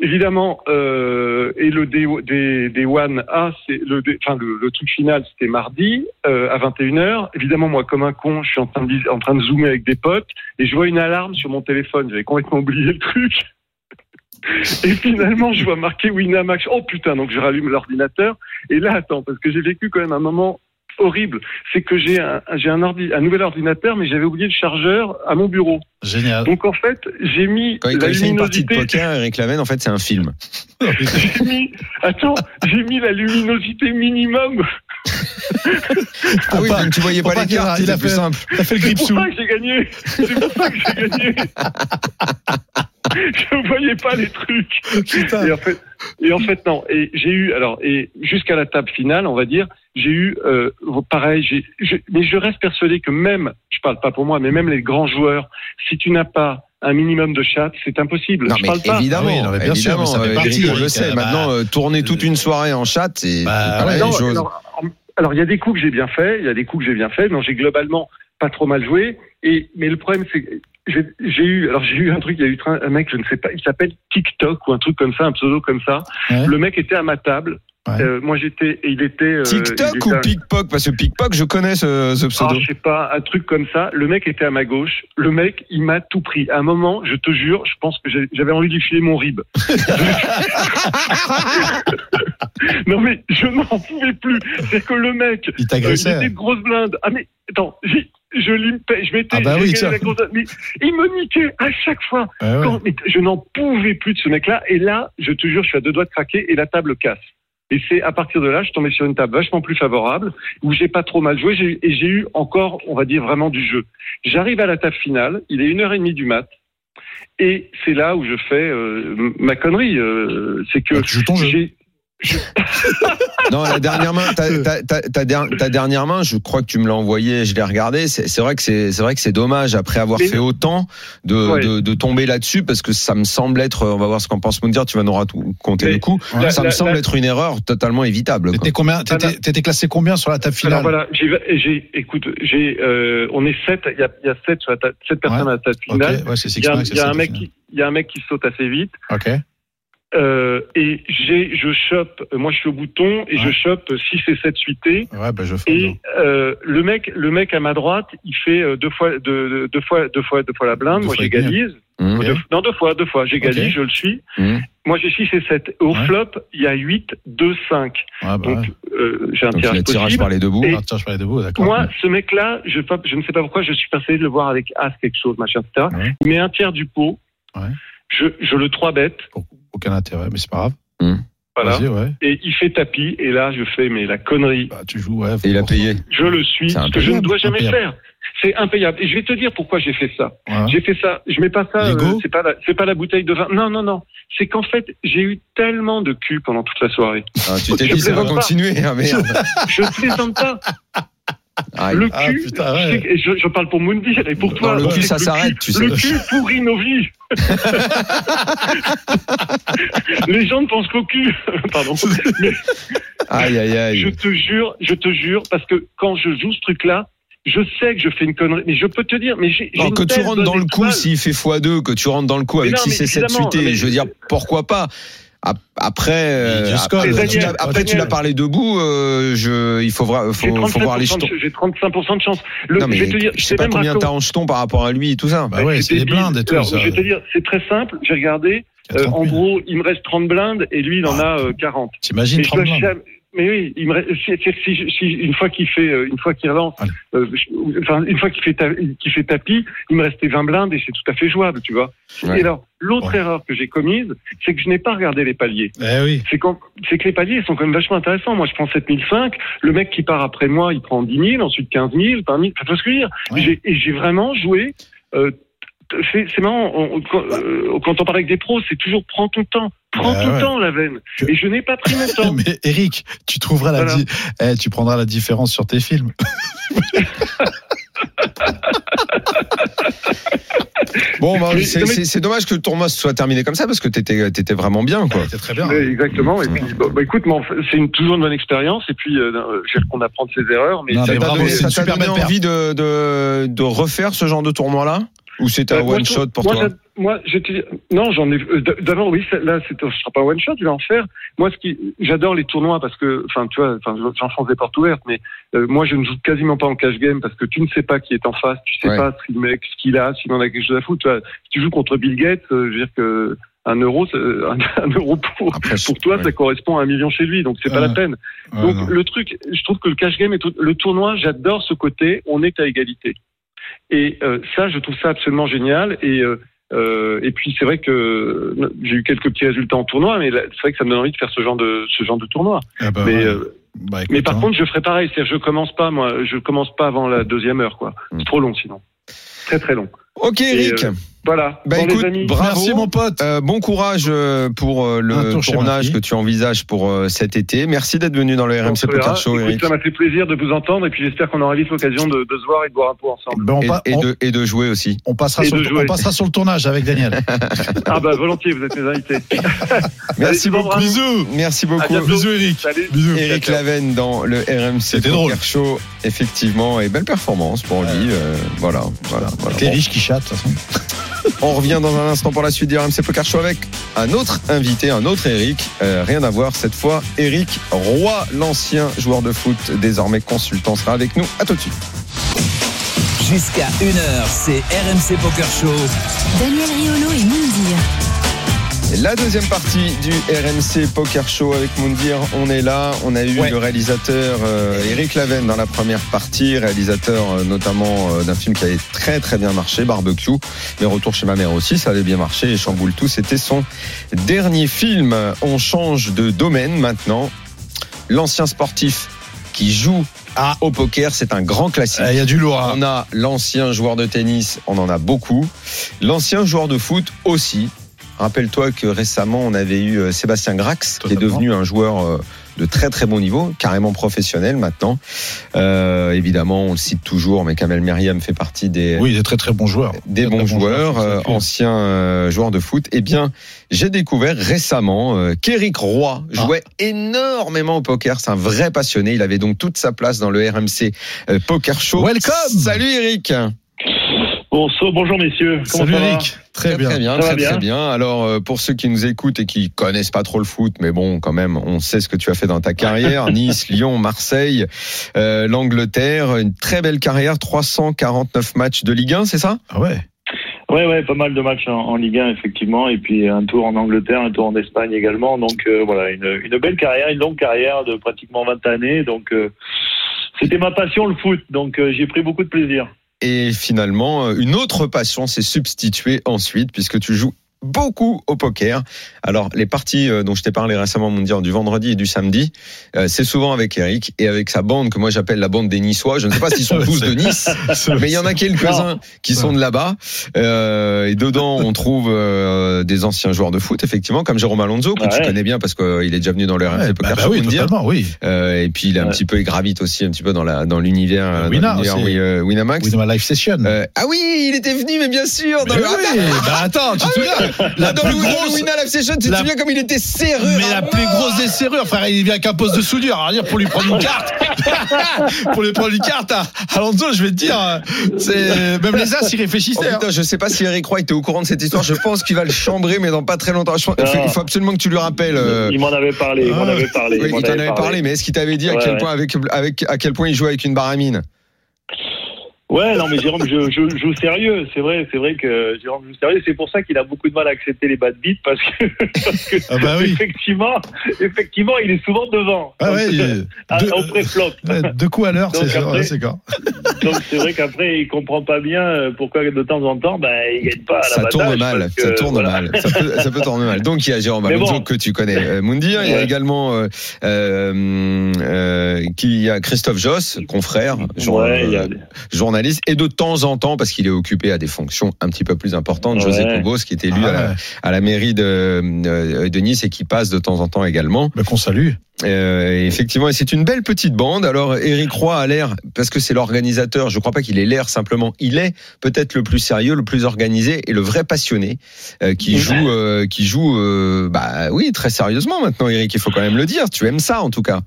évidemment, euh, et le D, D, D1 A, c'est le, enfin le, le truc final, c'était mardi euh, à 21h. Évidemment, moi, comme un con, je suis en train de, en train de zoomer avec des potes, et je vois une alarme sur mon téléphone. J'avais complètement oublié le truc. <laughs> Et finalement, je vois marqué Winamax. Oh putain, donc je rallume l'ordinateur. Et là, attends, parce que j'ai vécu quand même un moment horrible. C'est que j'ai un, j'ai un, ordi, un nouvel ordinateur, mais j'avais oublié le chargeur à mon bureau. génial. Donc en fait, j'ai mis Quand, quand la il fait une partie de luminosité. poker, Eric Laven, en fait, c'est un film. J'ai mis, attends, j'ai mis la luminosité minimum. Ah oui, tu voyais pas pas les cartes, il a c'était plus fait- simple. T'as fait le C'est grip pour sous. ça que j'ai gagné. C'est pour ça que j'ai gagné. <laughs> Je voyais pas les trucs. Putain. Et en fait, et en fait non. Et j'ai eu alors et jusqu'à la table finale, on va dire, j'ai eu euh, pareil. Mais je reste persuadé que même, je parle pas pour moi, mais même les grands joueurs, si tu n'as pas un minimum de chat, c'est impossible. Non, je mais parle pas. évidemment, oui, non, mais bien sûr, mais ça fait partie, on le euh, Maintenant, bah, euh, tourner toute une soirée en chat, c'est Bah, pas la ouais. même Non, chose. alors, il y a des coups que j'ai bien fait, il y a des coups que j'ai bien fait. Non, j'ai globalement pas trop mal joué. Et mais le problème, c'est j'ai eu, alors j'ai eu un truc, il y a eu un mec, je ne sais pas, il s'appelle TikTok ou un truc comme ça, un pseudo comme ça. Ouais. Le mec était à ma table. Ouais. Euh, moi, j'étais, il était. euh, TikTok il ou Pickpock Parce que Pickpock, je connais ce, ce Ah, pseudo. je sais pas, un truc comme ça. Le mec était à ma gauche. Le mec, il m'a tout pris. À un moment, je te jure, je pense que j'avais envie de lui filer mon rib. <laughs> non mais je n'en pouvais plus. C'est que le mec, Il euh, il était grosse blinde. Ah mais attends, j'ai- je limpais, je m'étais, Ah bah j'ai oui, gagné tiens. la grosse- mais il me niquait à chaque fois. Ouais. Quand- mais je n'en pouvais plus de ce mec-là. Et là, je te jure, je suis à deux doigts de craquer et la table casse. Et c'est à partir de là, je tombé sur une table vachement plus favorable, où j'ai pas trop mal joué, et j'ai eu encore, on va dire, vraiment du jeu. J'arrive à la table finale, il est une heure et demie du mat, et c'est là où je fais euh, ma connerie. euh, c'est que Bah, j'ai <laughs> Non, la dernière main, ta, ta, ta, ta der- ta dernière main, je crois que tu me l'as envoyée, je l'ai regardée. C'est vrai que c'est c'est vrai que c'est dommage après avoir Mais fait autant de, Ouais. de, de tomber là-dessus parce que ça me semble être, on va voir ce qu'en pense Moundir, tu vas nous raconter Mais le coup. la- ça me semble la- être une erreur totalement évitable. T'étais combien T'étais t'étais classé combien sur la table Alors finale voilà, j'ai, écoute, j'ai, euh, on est sept, il y a, il y a sept, sur la sept personnes Ouais. à la table finale. ouais, Il y a, y un mec qui, il y a un mec qui saute assez vite. final. Euh, et j'ai, je chope, moi je suis au bouton et Ouais. je chope 6 et 7 suités. Ouais, bah je fais. Et euh, le mec, le mec à ma droite, il fait euh, deux fois, deux, deux fois, deux fois, deux fois la blinde. Deux moi j'égalise. Mmh. Deux- non, deux fois, deux fois. J'égalise, Ok. je le suis. Mmh. Moi j'ai 6 et 7. Au Ouais. flop, il y a 8, 2, 5. Ouais, bah Donc euh, j'ai un Donc tirage tirage par les deux bouts. Tiens, je parlais debout, d'accord. Moi, ce mec-là, je, je ne sais pas pourquoi, je suis persuadé de le voir avec As quelque chose, machin, etc. Met un tiers du pot. Ouais. Je, je le 3 bête, Aucun intérêt, mais c'est pas grave. voilà. Vas-y, ouais. Et il fait tapis, et là, je fais, mais la connerie, Bah, tu joues, ouais. Et il a payé. je le suis, ce que je ne dois jamais impayable. faire. C'est impayable. Et je vais te dire pourquoi j'ai fait ça. Ouais. J'ai fait ça, je mets pas ça, euh, c'est pas, la- c'est pas la bouteille de vin. Non, non, non. C'est qu'en fait, j'ai eu tellement de cul pendant toute la soirée. Ah, tu t'es Je dit ça va continuer. Ah, merde. Je ne plaisante pas. <laughs> Aïe. Le Ah, cul, putain, ouais. je, je, je parle pour Moundir et pour toi. le cul, ça s'arrête, tu sais. Le cul pourrit nos <laughs> vies. Les gens ne pensent qu'au cul. <laughs> Pardon. Mais Aïe, aïe, je aïe. te jure, je te jure, parce que quand je joue ce truc-là, je sais que je fais une connerie, mais je peux te dire, mais j'ai. que tu rentres dans le coup s'il fait x2, que tu rentres dans le coup avec non, 6 mais et 7 évidemment, suités, je veux dire, pourquoi pas? Après, euh, après, Daniel, tu l'as- après, tu Daniel. l'as parlé debout. euh, je, il faut, voir les 35%, jetons. j'ai 35% de chance. Le, Non, mais je vais te dire, je je sais pas combien t'as en jetons par rapport à lui et tout ça. Bah ouais, c'est des blindes et tout. Alors, ça. Je vais te dire, c'est très simple. J'ai regardé. A Euh, 30 en 000. gros, il me reste 30 blindes et lui, il en a euh, 40. T'imagines Mais je 30 dois blindes jamais- Mais oui, il me si, si- une fois qu'il fait, euh, une fois qu'il relance, euh, enfin une fois qu'il fait, ta- qu'il fait tapis, il me restait 20 blindes et c'est tout à fait jouable, tu vois. Ouais. Et alors, l'autre Ouais. erreur que j'ai commise, c'est que je n'ai pas regardé les paliers. Eh oui. C'est quand, que les paliers sont quand même vachement intéressants. Moi, je prends 7005, le mec qui part après moi, il prend 10 000, ensuite 15 000, 20 000. Tu vois ce que je veux dire Ouais. Et j'ai vraiment joué. Euh, c'est marrant, on- on- quand, euh, quand on parle avec des pros, c'est toujours prends ton temps. Prends Bah ton ouais. temps, la veine. Et je n'ai pas pris mon temps. <laughs> Mais Eric, tu trouveras la di- eh, tu prendras la différence sur tes films. <laughs> Bon, bah, c'est dommage que le tournoi se soit terminé comme ça parce que t'étais étais vraiment bien, quoi. C'était très bien. Ouais, exactement. Et puis, bon, bah, écoute, c'est une- toujours une bonne expérience. Et puis, euh, je qu'on apprend de ses erreurs. Mais Non, Ça t'a donné, une super donné envie de, de, de refaire ce genre de tournoi-là? Ou c'était un Euh, one shot pour moi, toi Moi. Non, j'en ai. euh, D'abord, oui, c'est- là, c'est- ce sera pas one shot, je vais en faire. Moi, ce qui, j'adore les tournois parce que, enfin, tu vois, enfin, j'enfonce des portes ouvertes, mais euh, moi, je ne joue quasiment pas en cash game parce que tu ne sais pas qui est en face, tu sais Ouais. pas si le mec, ce qu'il a, s'il en a quelque chose à foutre. Tu vois, si tu joues contre Bill Gates, euh, je veux dire que un euro, c'est- un, un euro pour, Après, pour toi, ouais. ça correspond à un million chez lui, donc c'est pas la peine. Ouais, Donc le truc, je trouve que le cash game est tout- le tournoi, j'adore ce côté, on est à égalité. Et euh, ça, je trouve ça absolument génial. Et euh, euh, et puis c'est vrai que j'ai eu quelques petits résultats en tournoi, mais c'est vrai que ça me donne envie de faire ce genre de ce genre de tournoi. Ah bah, mais euh, Bah, écoute, mais par hein. contre, je ferai pareil, c'est-à-dire je commence pas moi, je commence pas avant la deuxième heure quoi. C'est trop long sinon, très très long. Ok, Eric. Voilà. Bah, Bon, écoute, les amis, bravo. Merci mon pote. Euh, bon courage euh, pour euh, le tournage que tu envisages pour cet été. Merci d'être venu dans le RMC. Poker Show, Écoute, Eric. ça m'a fait plaisir de vous entendre et puis j'espère qu'on aura vite l'occasion de, de se voir et de boire un pot ensemble. Ben, on, Et, pa- et on- de, et de jouer aussi. on passera sur, on passera sur le tournage avec Daniel. <laughs> Ah bah volontiers, vous êtes mes invités. <laughs> Merci Allez, beaucoup. Bisous. Merci beaucoup. Bisous Eric. Salut. Bisous. Eric. Lavenne dans le RMC C'était Poker drôle. Show, effectivement, et belle performance pour lui. euh, voilà, voilà, voilà. T'es Bon, riche qui chatte de toute façon. On revient dans un instant pour la suite du RMC Poker Show avec un autre invité, un autre Eric. Euh, rien à voir cette fois. Eric Roy, l'ancien joueur de foot, désormais consultant, sera avec nous. À tout de suite. Jusqu'à 1h, c'est RMC Poker Show. Daniel Riolo et Moundir. La deuxième partie du RMC Poker Show avec Moundir, on est là. On a eu Ouais. le réalisateur euh, Eric Lavenne dans la première partie, réalisateur euh, notamment euh, d'un film qui avait très très bien marché, Barbecue. Mais Retour chez ma mère aussi, ça avait bien marché. Et Chamboule tout, c'était son dernier film. On change de domaine maintenant. l'ancien sportif qui joue Ah. au poker, c'est un grand classique. Il y a du lourd. hein. On a l'ancien joueur de tennis, on en a beaucoup. L'ancien joueur de foot aussi. Rappelle-toi que récemment, on avait eu euh, Sébastien Grax, qui est devenu un joueur euh, de très très bon niveau, carrément professionnel maintenant. Euh, évidemment, on le cite toujours, mais Kamel Merriam fait partie des, Oui, des très très bons joueurs. des bons joueurs, joueurs, euh, anciens euh, joueurs de foot. Eh bien, j'ai découvert récemment qu'Éric Roy Ah. jouait énormément au poker. C'est un vrai passionné. Il avait donc toute sa place dans le RMC Poker Show. Welcome. Salut Eric. Bonsoir, bonjour messieurs. Comment Salut ça va Eric. Très bien. Très bien, Ça va très, bien très bien. Alors, euh, pour ceux qui nous écoutent et qui connaissent pas trop le foot, mais bon, quand même, on sait ce que tu as fait dans ta carrière. <laughs> nice, Lyon, Marseille, euh, l'Angleterre. Une très belle carrière. 349 matchs de Ligue 1, c'est ça? Ah ouais. Ouais, ouais, pas mal de matchs en, en Ligue 1, effectivement, et puis un tour en Angleterre, un tour en Espagne également. Donc euh, voilà, une, une belle carrière, une longue carrière de pratiquement 20 années. Donc euh, c'était ma passion, le foot. Donc euh, j'ai pris beaucoup de plaisir. Et finalement, euh, une autre passion s'est substituée ensuite, puisque tu joues beaucoup au poker. Alors, les parties euh, dont je t'ai parlé récemment, mon dire, du vendredi et du samedi, euh, c'est souvent avec Eric et avec sa bande que moi j'appelle la bande des Niçois. Je ne sais pas s'ils sont <laughs> tous de Nice, <laughs> mais il y en a quelques-uns qui sont de là-bas. Euh, et dedans, on trouve euh, des anciens joueurs de foot, effectivement, comme Jérôme Alonso, que tu connais bien parce qu'il est déjà venu dans le RMC Ouais, Poker bah, bah Show, oui, dire. totalement, oui. Euh, et puis il est un Ouais. petit peu, il gravite aussi un petit peu dans la dans l'univers, Winamax. Ma live session. Euh, ah oui, il était venu, mais bien sûr, dans Mais le oui, bah attends, tu te souviens la plus le grosse. Wina Live Session, tu te la- souviens comme il était serrure Mais la plus grosse des serrures, frère, il vient avec un poste de soudure. Alors, dire, pour lui prendre une carte, <laughs> pour lui prendre une carte à Alonso, je vais te dire, c'est, même les As, ils Oh, réfléchissaient. hein. putain, je sais pas si Eric Roy était au courant de cette histoire. Je pense qu'il va le chambrer, mais dans pas très longtemps. Je pense- il faut- absolument que tu lui rappelles. euh, Il m'en avait parlé, il m'en Ah. avait parlé. oui, m'en il t'en avait parlé, mais est-ce qu'il t'avait dit à quel ouais. point avec, avec à quel point il jouait avec une baramine? Ouais, non, mais Jérôme je, je, joue sérieux. C'est vrai, c'est vrai que Jérôme joue sérieux. C'est pour ça qu'il a beaucoup de mal à accepter les bad beats parce que, <laughs> parce que Ah bah oui. effectivement, effectivement, il est souvent devant. Ah ouais, à- <laughs> deux- au pré-flop. Ouais, Deux coups à l'heure, c'est c'est quand. <laughs> Donc c'est vrai qu'après, il comprend pas bien euh, pourquoi de temps en temps, ben, il gagne pas à Ça la tourne mal, ça tourne mal, ça peut, ça peut tourner mal. Donc il y a Jérôme Alonso bon. que tu connais, euh, Moundir. Il y a également euh, euh, euh, qui il y a Christophe Joss, confrère, jour- Ouais, il y a- euh, journaliste, et de temps en temps, parce qu'il est occupé à des fonctions un petit peu plus importantes, José. Cobos, qui est élu Ah à, la, ouais. à la mairie de, euh, de Nice et qui passe de temps en temps également. Mais qu'on salue. Euh, effectivement, et c'est une belle petite bande. Alors, Eric Roy a l'air, parce que c'est l'organisateur, je crois pas qu'il ait l'air simplement, il est peut-être le plus sérieux, le plus organisé et le vrai passionné euh, qui Ouais. joue, euh, qui joue, euh, bah oui, très sérieusement maintenant, Eric. Il faut quand même le dire. Tu aimes ça, en tout cas.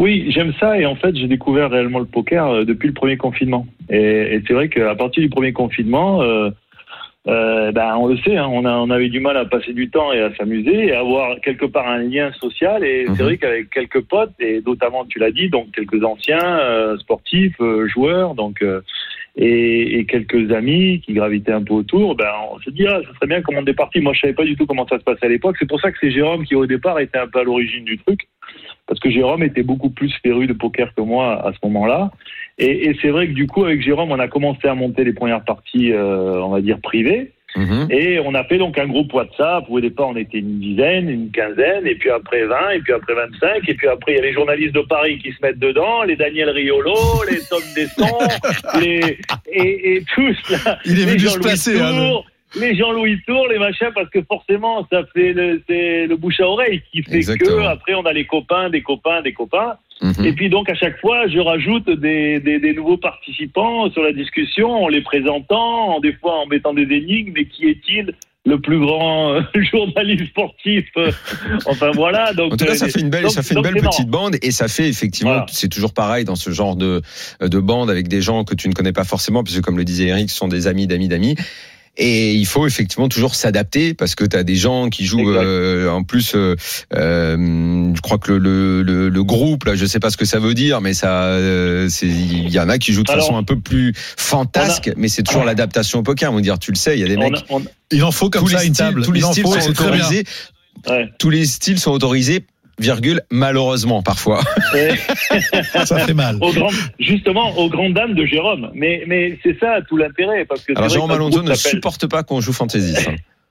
Oui, j'aime ça et en fait, j'ai découvert réellement le poker euh, depuis le premier confinement. Et, et c'est vrai qu'à partir du premier confinement, euh, euh, ben, on le sait, hein, on, a, on avait du mal à passer du temps et à s'amuser et à avoir quelque part un lien social. Et Mhm. c'est vrai qu'avec quelques potes, et notamment, tu l'as dit, donc quelques anciens euh, sportifs, joueurs, donc et, et quelques amis qui gravitaient un peu autour, ben, on se dit, ah, ça serait bien comme on est parti. Moi, je savais pas du tout comment ça se passait à l'époque. C'est pour ça que c'est Jérôme qui, au départ, était un peu à l'origine du truc parce que Jérôme était beaucoup plus féru de poker que moi à ce moment-là. Et, et c'est vrai que du coup, avec Jérôme, on a commencé à monter les premières parties, euh, on va dire privées. Mhm. Et on a fait donc un groupe WhatsApp où au départ on était une dizaine, une quinzaine, et puis après 20, et puis après 25, et puis après il y a les journalistes de Paris qui se mettent dedans, les Daniel Riolo, les Tom Desson, <laughs> les, et, et tous là, Il est venu se Jean-Louis placer. hein, Tour, les Jean-Louis Tour, les machins, parce que forcément, ça fait le, c'est le bouche à oreille qui fait Exactement. que après on a les copains, des copains, des copains. Mhm. Et puis donc à chaque fois, je rajoute des, des, des nouveaux participants sur la discussion, en les présentant, en des fois en mettant des énigmes. Mais qui est-il le plus grand euh, <laughs> journaliste sportif? Euh, <laughs> Enfin voilà. Donc En tout cas, ça euh, fait une belle, donc- ça fait une belle marrant. petite bande et ça fait effectivement, Voilà. c'est toujours pareil dans ce genre de de bande avec des gens que tu ne connais pas forcément, puisque comme le disait Eric, ce sont des amis d'amis d'amis. Et il faut effectivement toujours s'adapter parce que tu as des gens qui jouent euh, en plus. euh, euh, je crois que le, le, le, le groupe là, je sais pas ce que ça veut dire, mais ça, euh, c'est il y en a qui jouent de Alors, façon un peu plus fantasque, mais c'est toujours l'adaptation au poker. On va dire, tu le sais, il y a des On a- mecs. on- Il en faut comme tous ça les une styles, table. tous les Il en styles faut, sont autorisés. ouais. Tous les styles sont autorisés. Virgule malheureusement parfois. <laughs> Ça fait mal. au grand, justement, aux grandes dames de Jérôme. Mais, mais c'est ça tout l'intérêt. Parce que Alors Jérôme Alonso ne supporte pas qu'on joue Fantasy.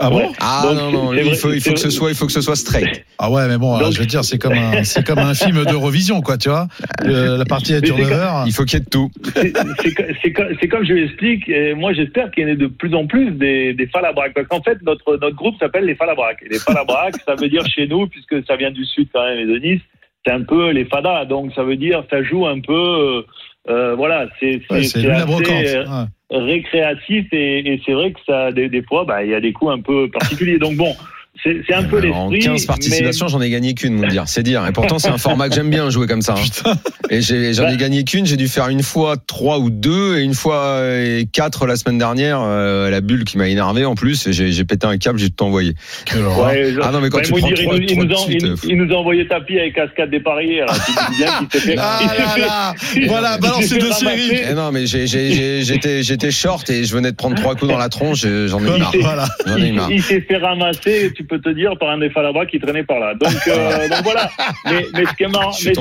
Ah bon Ouais. Ah Donc, non non, il faut il faut que ce soit il faut que ce soit straight. Ah ouais, mais bon, Donc- je veux dire, c'est comme un, c'est comme un film d'Eurovision, quoi, tu vois. Le- la partie est Mais sur c'est 9 comme- heures. Il faut qu'il y ait de tout. c'est c'est co- c'est co- c'est comme je l'explique, et moi j'espère qu'il y en ait de plus en plus des, des falabraques. Parce qu'en fait, notre, notre groupe s'appelle les falabraques. Et les falabraques, ça veut dire chez nous, puisque ça vient du sud quand même et de Nice, c'est un peu les fadas. Donc ça veut dire, ça joue un peu, euh, voilà, c'est Ouais, assez, euh, récréatif et, et c'est vrai que ça, des, des fois, bah, il y a des coups un peu particuliers. Donc bon, c'est un peu Euh, En l'esprit. 15 participations, j'en ai gagné qu'une, dire. C'est dire. Et pourtant, c'est un format que j'aime bien jouer comme ça. hein. Et j'en ai Bah. gagné qu'une. J'ai dû faire une fois trois ou deux et une fois euh, quatre la semaine dernière. euh, la bulle qui m'a énervé en plus. et J'ai pété un câble, j'ai tout envoyé. Ouais, Ah non, mais quand bah, tu il prends nous dit- trois- il, nous- il trois nous de a, suite, il- euh, il nous a envoyé tapis avec cascade là il- <laughs> Voilà, il balance s'est les fait dossiers, ramasser. Eric. Eh non, mais j'étais short et je venais de prendre trois coups dans la tronche. et J'en ai marre. il s'est fait ramasser, tu peux te dire, par un des falabras qui traînait par là. Donc, euh, <laughs> donc voilà. Mais, mais ce qui est marrant, sur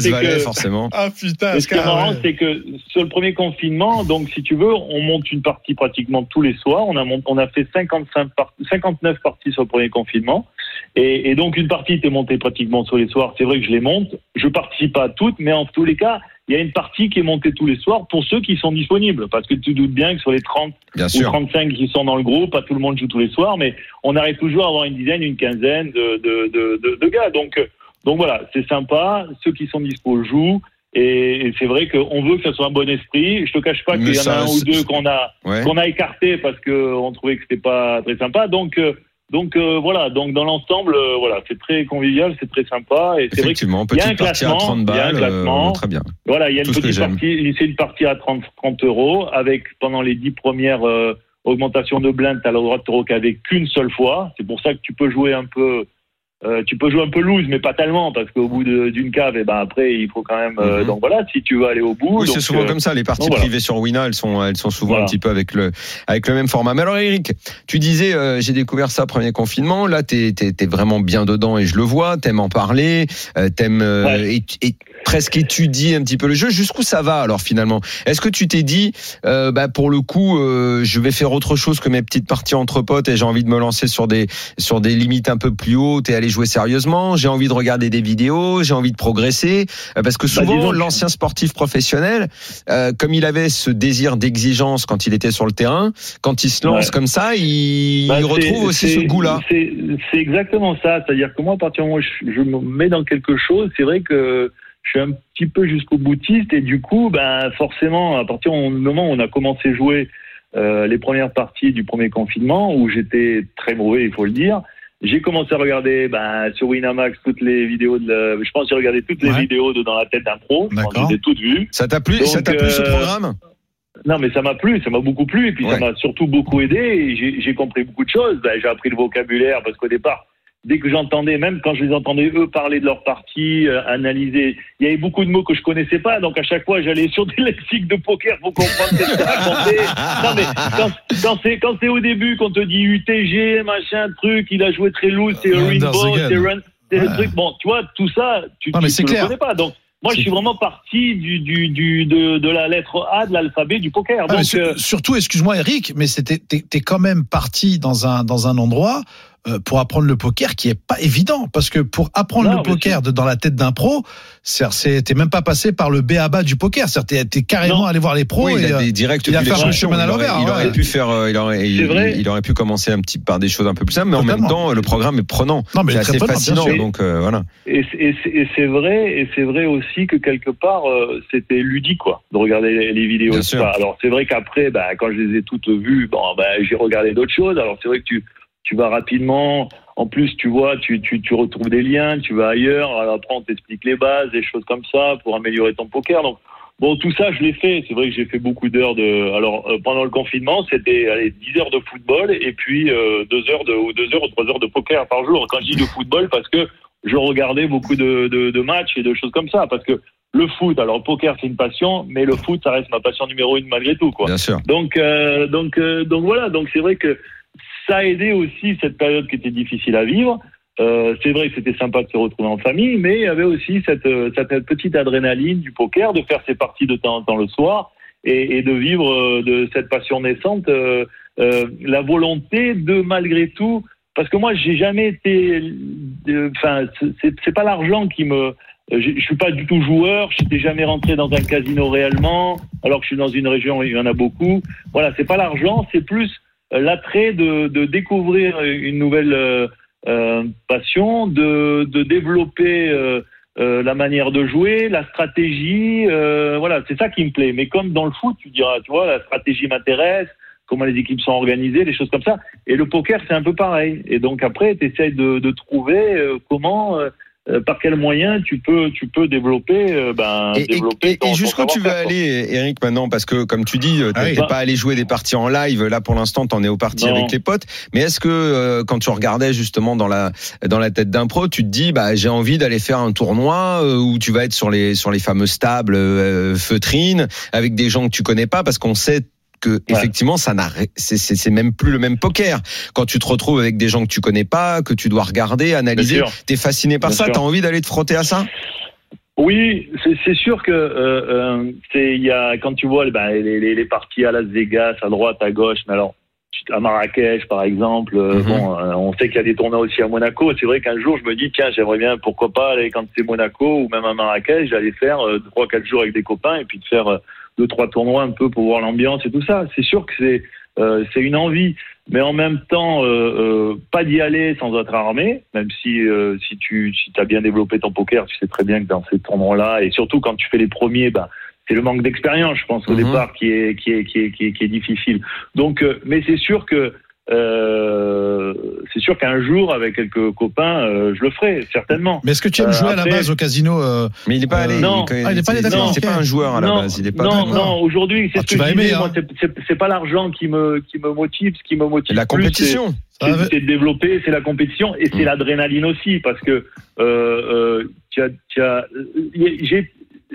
c'est que forcément. Ah putain, Mais ce qui est marrant, ouais. c'est que sur le premier confinement, donc si tu veux, on monte une partie pratiquement tous les soirs. On a, mont- on a fait 55 par- 59 parties sur le premier confinement. Et, et donc une partie était montée pratiquement tous les soirs. C'est vrai que je les monte. Je participe pas à toutes, mais en tous les cas, il y a une partie qui est montée tous les soirs pour ceux qui sont disponibles. Parce que tu doutes bien que sur les 30 Bien ou sûr. 35 qui sont dans le groupe, pas tout le monde joue tous les soirs, mais on arrive toujours à avoir une dizaine, une quinzaine de, de, de, de, de gars. Donc, euh, donc voilà, c'est sympa. Ceux qui sont dispo jouent. Et, c'est vrai qu'on veut que ça soit un bon esprit. Je te cache pas qu'il y en a un ou deux qu'on a Ouais. qu'on a écarté parce que on trouvait que c'était pas très sympa. Donc euh, donc euh, voilà. Donc dans l'ensemble, euh, voilà, c'est très convivial, c'est très sympa. Et c'est vrai Effectivement, il y a un petite partie à classement, 30 il y a un balles. classement. euh, Très bien. voilà, il y a une Tout que petite partie, c'est une partie à 30, 30 euros avec pendant les 10 premières euh, augmentations de blind, tu as le droit de te recaver qu'une seule fois. C'est pour ça que tu peux jouer un peu, euh, tu peux jouer un peu loose, mais pas tellement parce qu'au bout d'une cave, et ben après il faut quand même. euh, Mhm. donc voilà, si tu veux aller au bout. Oui, c'est souvent euh, comme ça. Les parties donc voilà. privées sur Wina, elles sont, elles sont souvent Voilà. un petit peu avec le, avec le même format. Mais alors, Eric, tu disais, euh, j'ai découvert ça premier confinement. Là, t'es, t'es, t'es vraiment bien dedans et je le vois. T'aimes en parler, euh, t'aimes euh, Ouais. et, et presque étudier un petit peu le jeu. Jusqu'où ça va alors finalement? Est-ce que tu t'es dit, euh, bah pour le coup, euh, je vais faire autre chose que mes petites parties entre potes et j'ai envie de me lancer sur des, sur des limites un peu plus hautes et aller jouer sérieusement. J'ai envie de regarder des vidéos, j'ai envie de progresser Euh, parce que Bah, souvent l'ancien sportif professionnel, euh, comme il avait ce désir d'exigence quand il était sur le terrain, quand il se lance Ouais. comme ça, il, Bah, il retrouve aussi ce goût-là. C'est c'est exactement ça. C'est-à-dire que moi, à partir du moment où je, je me mets dans quelque chose, c'est vrai que je suis un petit peu jusqu'au boutiste et du coup, ben forcément, à partir du moment où on a commencé à jouer euh, les premières parties du premier confinement, où j'étais très mauvais, il faut le dire. J'ai commencé à regarder ben, sur Winamax toutes les vidéos de la- je pense que j'ai regardé toutes les vidéos de dans la tête d'un pro. D'accord. J'ai toutes vues. Ça t'a plu, Donc, ça t'a plu ce euh, programme? Non, mais ça m'a plu, ça m'a beaucoup plu, et puis Ouais. ça m'a surtout beaucoup aidé. et J'ai j'ai compris beaucoup de choses. Ben, j'ai appris le vocabulaire parce qu'au départ, dès que j'entendais, même quand je les entendais eux parler de leur partie, euh, analyser, il y avait beaucoup de mots que je connaissais pas. Donc à chaque fois, j'allais sur des <laughs> lexiques de poker pour comprendre ce que racontais. <laughs> Non, mais quand, quand c'est quand c'est au début qu'on te dit UTG, machin, truc, il a joué très loose, c'est Rainbow, again. c'est Run, c'est le truc. Bon, tu vois, tout ça, tu, tu le connais pas. Donc moi, je suis vraiment parti du, du, du, de, de la lettre A de l'alphabet du poker. Ah, mais Donc, sur- euh, surtout, excuse-moi Eric, mais c'était t'es quand même parti dans un dans un endroit euh, pour apprendre le poker qui est pas évident parce que pour apprendre Non, le poker de, dans la tête d'un pro, t'es même pas passé par le B à bas du poker, c'est t'es carrément Non. allé voir les pros Oui, il et a euh, des directs il a fait champions. chemin à Il aurait, l'envers, il aurait pu faire, euh, il aurait, il, C'est vrai. il aurait pu commencer un petit par des choses un peu plus simples, mais en même temps, le programme est prenant. Non, mais c'est très assez prenant, fascinant. Donc euh, voilà. Et, c'est- et c'est- et c'est vrai, et c'est vrai aussi que quelque part euh, c'était ludique quoi, de regarder les, les vidéos. Et. Alors c'est vrai qu'après, bah, quand je les ai toutes vues, bon, bah, j'ai regardé d'autres choses. Alors c'est vrai que tu tu vas rapidement. En plus, tu vois, tu, tu, tu retrouves des liens, tu vas ailleurs. Alors après, on t'explique les bases, des choses comme ça pour améliorer ton poker. Donc bon, tout ça, je l'ai fait. C'est vrai que j'ai fait beaucoup d'heures de. Alors euh, pendant le confinement, c'était allez, 10 heures de football et puis euh, deux heures de ou deux heures ou trois heures de poker par jour. Quand je dis de football, parce que je regardais beaucoup de, de, de matchs et de choses comme ça. Parce que le foot, alors le poker c'est une passion, mais le foot ça reste ma passion numéro une malgré tout. Quoi. Bien sûr. Donc, euh, donc, euh, donc voilà. Donc c'est vrai que ça a aidé aussi cette période qui était difficile à vivre. Euh, c'est vrai que c'était sympa de se retrouver en famille, mais il y avait aussi cette, euh, cette petite adrénaline du poker, de faire ses parties de temps en temps le soir et, et de vivre euh, de cette passion naissante. euh, euh, la volonté de malgré tout, parce que moi j'ai jamais été, euh, enfin c'est pas l'argent qui me, je suis pas du tout joueur, je n'étais jamais rentré dans un casino réellement, alors que je suis dans une région où il y en a beaucoup. Voilà, c'est pas l'argent, c'est plus l'attrait de, de découvrir une nouvelle euh, euh, passion, de, de développer euh, euh, la manière de jouer, la stratégie. euh, voilà, c'est ça qui me plaît. Mais comme dans le foot, tu diras, tu vois, la stratégie m'intéresse, comment les équipes sont organisées, des choses comme ça. Et le poker, c'est un peu pareil. Et donc après, tu essayes de, de trouver euh, comment, euh, par quel moyen tu peux, tu peux développer, euh, ben, Et, développer et- jusqu'où tu veux aller, Eric, maintenant? Parce que, comme tu dis, euh, t'es Ah oui. t'es pas allé jouer des parties en live. Là, pour l'instant, t'en es au parti Non. avec les potes. Mais est-ce que, euh, quand tu regardais justement dans la dans la tête d'un pro, tu te dis, bah, j'ai envie d'aller faire un tournoi où tu vas être sur les sur les fameuses tables euh, feutrines avec des gens que tu connais pas, parce qu'on sait que effectivement ça n'a c'est même plus le même poker. Quand tu te retrouves avec des gens que tu connais pas que tu dois regarder analyser t'es fasciné par Bien ça t'as envie d'aller te frotter à ça? Oui, c'est sûr que euh, euh, il y a quand tu vois ben, les, les, les parties à Las Vegas, à droite, à gauche, mais alors à Marrakech par exemple, euh, Mhm. bon, on sait qu'il y a des tournois aussi à Monaco. C'est vrai qu'un jour je me dis tiens j'aimerais bien pourquoi pas aller quand c'est Monaco ou même à Marrakech, j'allais faire trois quatre jours avec des copains et puis de faire deux trois tournois un peu pour voir l'ambiance et tout ça. C'est sûr que c'est euh, c'est une envie, mais en même temps, euh, euh, pas d'y aller sans être armé, même si euh, si tu si as bien développé ton poker, tu sais très bien que dans ces tournois-là, et surtout quand tu fais les premiers, bah, c'est le manque d'expérience, je pense, au Mhm. départ, qui est qui est qui est qui est, qui est difficile. Donc, euh, mais c'est sûr que euh, c'est sûr qu'un jour, avec quelques copains, euh, je le ferai certainement. Mais est-ce que tu aimes Euh, jouer à la base au casino euh, mais il est pas Euh, allé non. il- Ah, il est pas allé, c'est- d'accord, c'est ok. pas un joueur à la non, base il est pas non, non, aujourd'hui, c'est Ah, ce que je disais, hein. c'est- pas l'argent qui me qui me motive, ce qui me motive. la plus, compétition ça c'est de développer, c'est la compétition et c'est Mm. l'adrénaline aussi parce que euh, euh, tu as, tu as, j'ai,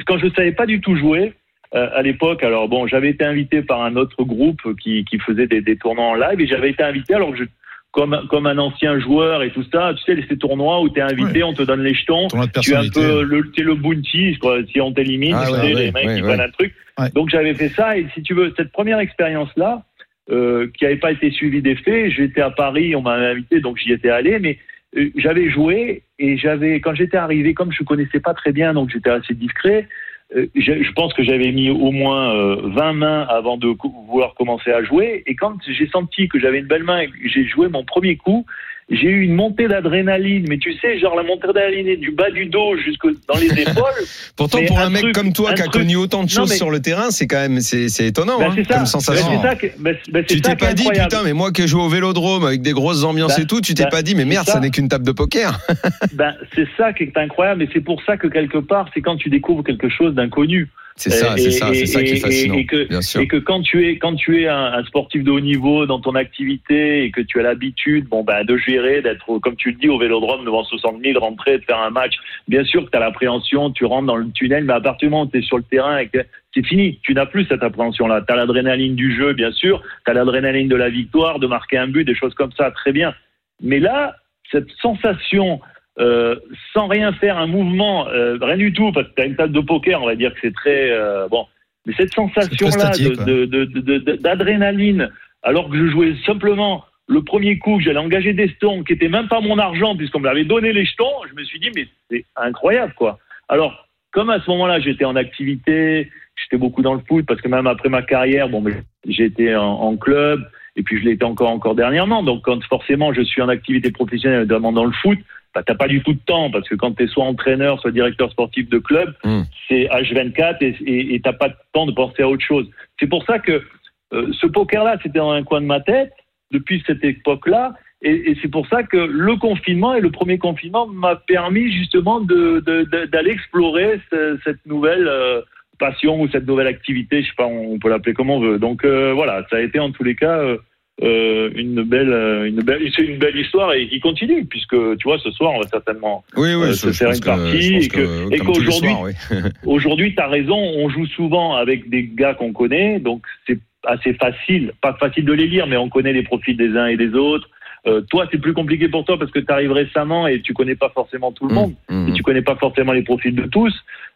quand je savais pas du tout jouer euh, à l'époque, alors bon, j'avais été invité par un autre groupe qui, qui faisait des, des tournois en live et j'avais été invité alors que je comme, comme un ancien joueur et tout ça, tu sais, ces tournois où tu es invité, on te donne les jetons, tu es un peu le, t'es le bounty, quoi, si on t'élimine, Ah tu ouais, ouais, les mecs qui prennent un truc. Donc j'avais fait ça et si tu veux, cette première expérience-là, euh, qui n'avait pas été suivie des faits, j'étais à Paris, on m'avait invité, donc j'y étais allé, mais euh, j'avais joué et j'avais, quand j'étais arrivé, comme je connaissais pas très bien, donc j'étais assez discret, je, je pense que j'avais mis au moins euh, 20 mains avant de vouloir commencer à jouer. Et quand j'ai senti que j'avais une belle main et que j'ai joué mon premier coup, j'ai eu une montée d'adrénaline. Mais tu sais, genre la montée d'adrénaline du bas du dos jusque dans les épaules. <laughs> pourtant pour un, un mec truc- comme toi qui a truc- connu autant de choses mais- sur le terrain c'est quand même c'est c'est étonnant Ben, hein, ça. comme Ben, sensation ça que, ben, ben, tu t'es pas dit putain mais moi qui ai joué au vélodrome avec des grosses ambiances Bah, et tout tu t'es bah, pas dit mais merde ça, ça. n'est qu'une table de poker Ben, c'est ça qui est incroyable. Et c'est pour ça que quelque part, c'est quand tu découvres quelque chose d'inconnu. C'est ça c'est ça c'est ça qui est fascinant et que- bien sûr. Et que quand tu es quand tu es un, un sportif de haut niveau dans ton activité et que tu as l'habitude bon ben de gérer d'être comme tu le dis au Vélodrome devant 60 000 rentrer de faire un match bien sûr que tu as l'appréhension tu rentres dans le tunnel mais à partir du moment où tu es sur le terrain et que c'est fini tu n'as plus cette appréhension là tu as l'adrénaline du jeu bien sûr tu as l'adrénaline de la victoire de marquer un but des choses comme ça très bien. Mais là cette sensation euh, sans rien faire un mouvement, euh, rien du tout, parce que tu as une table de poker, on va dire que c'est très euh, bon. Mais cette sensation-là quoi. de- de- de- d'adrénaline, alors que je jouais simplement le premier coup, que j'allais engager des jetons, qui n'étaient même pas mon argent, puisqu'on me l'avait donné les jetons, je me suis dit, mais c'est incroyable, quoi. Alors, comme à ce moment-là, j'étais en activité, j'étais beaucoup dans le foot, parce que même après ma carrière, bon, j'étais en, en club, et puis je été encore, encore dernièrement. Donc, quand forcément je suis en activité professionnelle, notamment dans le foot, bah, t'as pas du tout de temps, parce que quand tu es soit entraîneur, soit directeur sportif de club, Mm. c'est H24 et- t'as pas de temps de penser à autre chose. C'est pour ça que euh, ce poker-là, c'était dans un coin de ma tête depuis cette époque-là. Et, et c'est pour ça que le confinement et le premier confinement m'a permis justement de- de- de- d'aller explorer ce- cette nouvelle euh, passion ou cette nouvelle activité, je sais pas, on peut l'appeler comme on veut. Donc euh, voilà, ça a été en tous les cas euh, une belle, euh, une belle, c'est une belle histoire et qui continue puisque tu vois ce soir on va certainement oui oui euh, se faire une partie et que- et qu'aujourd'hui- oui. <laughs> Aujourd'hui, tu as raison, on joue souvent avec des gars qu'on connaît, donc c'est assez facile, pas facile de les lire, mais on connaît les profils des uns et des autres. Euh, toi, c'est plus compliqué pour toi parce que tu arrives récemment et tu connais pas forcément tout le monde Mmh, et tu connais pas forcément les profils de tous.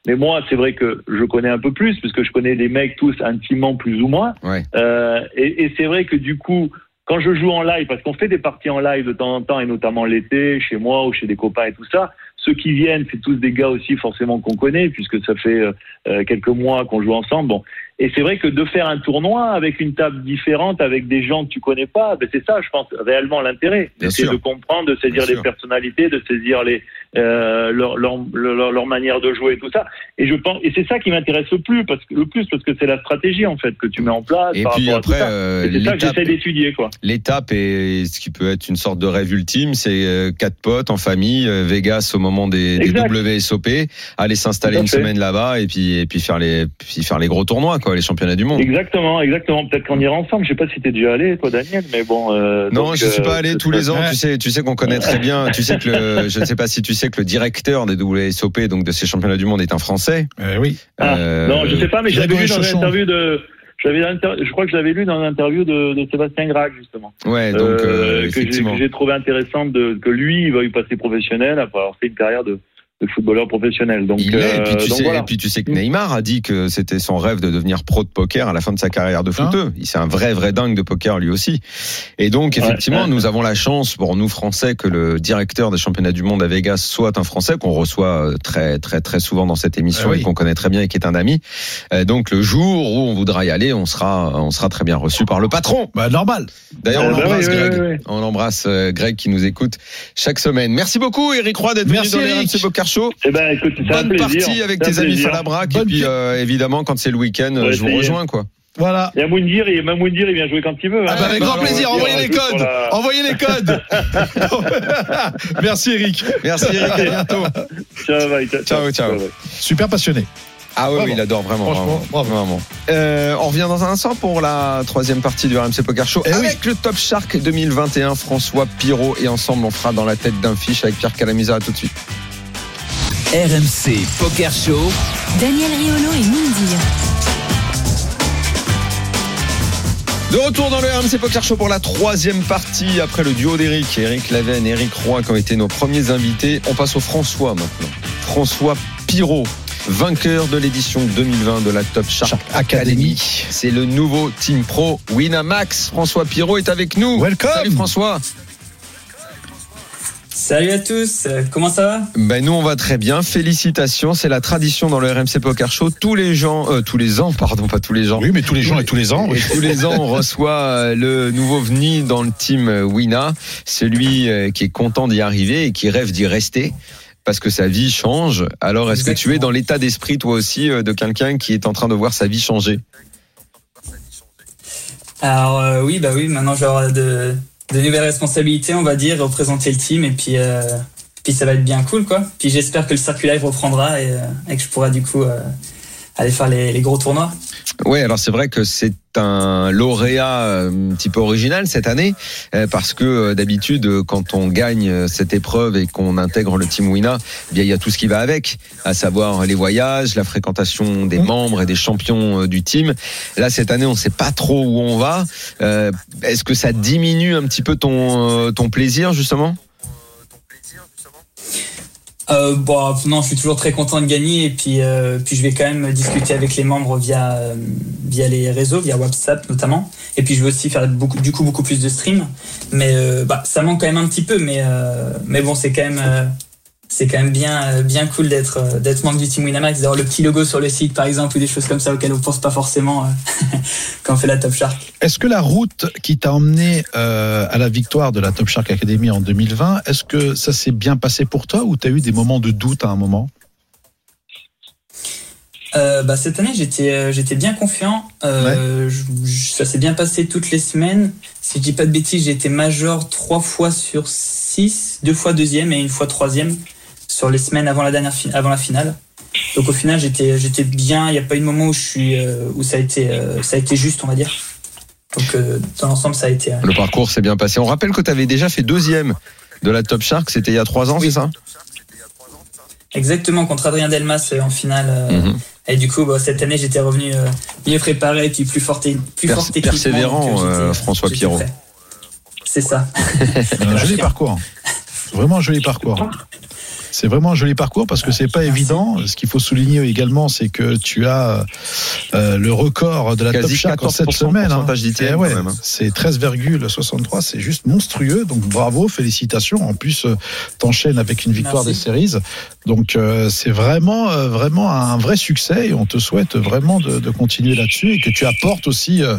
Mais moi, c'est vrai que je connais un peu plus puisque je connais les mecs tous intimement plus ou moins. Ouais. Euh, et et c'est vrai que du coup, quand je joue en live, parce qu'on fait des parties en live de temps en temps, et notamment l'été, chez moi ou chez des copains et tout ça, ceux qui viennent, c'est tous des gars aussi forcément qu'on connaît, puisque ça fait euh, quelques mois qu'on joue ensemble. Bon. Et c'est vrai que de faire un tournoi avec une table différente, avec des gens que tu connais pas, ben c'est ça, je pense, réellement l'intérêt. C'est de comprendre, de saisir Bien les sûr. personnalités, de saisir les, euh, leur, leur, leur, leur manière de jouer et tout ça. Et je pense, et c'est ça qui m'intéresse le plus, parce que le plus, parce que c'est la stratégie en fait que tu mets en place Et par puis après, euh, c'est ça que j'essaie d'étudier, quoi. L'étape et ce qui peut être une sorte de rêve ultime, c'est euh, quatre potes en famille, euh, Vegas au moment des. WSOP, aller s'installer une fait. semaine là-bas et puis et puis faire les puis faire les gros tournois quoi, les championnats du monde. Exactement, exactement. Peut-être qu'on ira ensemble. Je sais pas si t'es déjà allé, toi, Daniel, mais bon. Euh, Non, donc, je suis pas allé tous les ans. Tu sais, tu sais qu'on connaît très bien. Tu sais que le, je ne sais pas si tu sais <laughs> que le directeur des WSOP, donc de ces championnats du monde, est un Français. Euh, oui. Ah, Euh, non, je sais pas, mais j'avais lu dans l'interview de. Je crois que je l'avais lu dans l'interview de, de Sébastien Grag justement, Ouais, donc Euh, euh, que j'ai- trouvé intéressante de, que lui il va y passer professionnel après avoir fait une carrière de, de footballeur professionnel. Donc, Il est, et puis euh, tu donc sais, voilà. et puis tu sais que Neymar a dit que c'était son rêve de devenir pro de poker à la fin de sa carrière de footeux. Il c'est un vrai vrai dingue de poker lui aussi. Et donc effectivement, ouais. nous avons la chance pour nous Français que le directeur des championnats du monde à Vegas soit un Français qu'on reçoit euh, très très très souvent dans cette émission Ah oui. et qu'on connaît très bien et qui est un ami. Euh, Donc le jour où on voudra y aller, on sera on sera très bien reçu par le patron. Bah, normal. D'ailleurs, on Euh, bah l'embrasse oui, Greg. oui, oui. On l'embrasse Greg qui nous écoute chaque semaine. Merci beaucoup Eric Roy d'être venu Merci, dans les Poker Eh ben, écoute, Bonne plaisir. partie avec tes amis. Falabrac et puis euh, évidemment quand c'est le week-end, je vous rejoins quoi. Voilà. Il y a Moundir, et même Moundir, il vient jouer quand il veut. Ah hein. bah, avec grand plaisir, envoyez les codes. la- Envoyez les <laughs> codes. Merci Eric. Merci Eric, à bientôt. Ciao, bye, ciao, Ciao. Super passionné. Ah oui, Bravo. oui, il adore vraiment. Franchement, vraiment, vraiment. Euh, on revient dans un instant pour la troisième partie du RMC Poker Show Eh oui. avec le Top Shark 2021, François Pirot et ensemble on fera dans la tête d'un fiche avec Pierre Calamisa. À tout de suite. RMC Poker Show. Daniel Riolo et Moundir. De retour dans le RMC Poker Show pour la troisième partie après le duo d'Eric, Eric Laven, Eric Roy qui ont été nos premiers invités. On passe au François maintenant. François Pirot, vainqueur de l'édition 2020 de la Top Shark, Shark Academy. Academy. C'est le nouveau Team Pro Winamax. François Pirot est avec nous. Welcome. Salut François. Salut à tous, comment ça va? Ben nous on va très bien. Félicitations, c'est la tradition dans le RMC Poker Show. Tous les gens, euh, tous les ans, pardon, pas tous les gens. Oui, mais tous les jours et tous les ans. Et tous les ans, on <laughs> reçoit euh, le nouveau venu dans le team euh, Wina, celui qui est content d'y arriver et qui rêve d'y rester. Parce que sa vie change. Alors, est-ce que tu es dans l'état d'esprit, toi aussi, de quelqu'un qui est en train de voir sa vie changer? Alors euh, oui, bah oui, maintenant je vais avoir de, de nouvelles responsabilités, on va dire, représenter le team et puis, euh, puis ça va être bien cool quoi. Puis j'espère que le circuit live reprendra et, euh, et que je pourrai du coup euh, aller faire les, gros tournois. Ouais, alors c'est vrai que c'est un lauréat euh, un petit peu original cette année, euh, parce que euh, d'habitude, quand on gagne cette épreuve et qu'on intègre le Team Wina, eh bien il y a tout ce qui va avec, à savoir les voyages, la fréquentation des membres et des champions du team. Là, cette année, on ne sait pas trop où on va. Est-ce que ça diminue un petit peu ton, ton plaisir, justement? Euh, bon, non, je suis toujours très content de gagner et puis, euh, puis je vais quand même discuter avec les membres via, euh, via les réseaux, via WhatsApp notamment. Et puis je vais aussi faire beaucoup, du coup beaucoup plus de streams. Mais euh, bah, ça manque quand même un petit peu, mais, euh, mais bon, c'est quand même, euh, c'est quand même bien, euh, bien cool d'être, euh, d'être membre du Team Winamax, d'avoir le petit logo sur le site par exemple ou des choses comme ça auxquelles on pense pas forcément euh, <laughs> quand on fait la Top Shark. Est-ce que la route qui t'a emmené euh, à la victoire de la Top Shark Academy en 2020, est-ce que ça s'est bien passé pour toi ou tu as eu des moments de doute à un moment? Euh, bah, cette année, j'étais euh, j'étais bien confiant. Euh, je- je- ça s'est bien passé toutes les semaines. Si je dis pas de bêtises, j'ai été major trois fois sur six, deux fois deuxième et une fois troisième sur les semaines avant la dernière avant la finale. Donc au final, j'étais j'étais bien. Il n'y a pas eu de moment où je suis euh, où ça a été euh, ça a été juste, on va dire. Donc euh, dans l'ensemble, ça a été. euh, Le parcours s'est bien passé. On rappelle que tu avais déjà fait deuxième de la Top Shark, c'était il y a trois ans, c'est ça? Exactement contre Adrien Delmas euh, en finale. euh, Mhm. Et du coup, bah, cette année, j'étais revenu euh, mieux préparé et puis plus forte, plus Pers- techniquement, persévérant, euh, François prêt. C'est ça. Un joli parcours. Vraiment un joli parcours. C'est vraiment un joli parcours parce que c'est pas évident. Ce qu'il faut souligner également, c'est que tu as euh, le record de la Quasi Top Shark en 14% cette semaine. hein. Eh ouais, hein. c'est 13,63, c'est juste monstrueux. Donc bravo, félicitations. En plus, euh, t'enchaînes avec une victoire Merci. des séries. Donc euh, c'est vraiment, euh, vraiment un vrai succès et on te souhaite vraiment de, de continuer là-dessus et que tu apportes aussi, euh,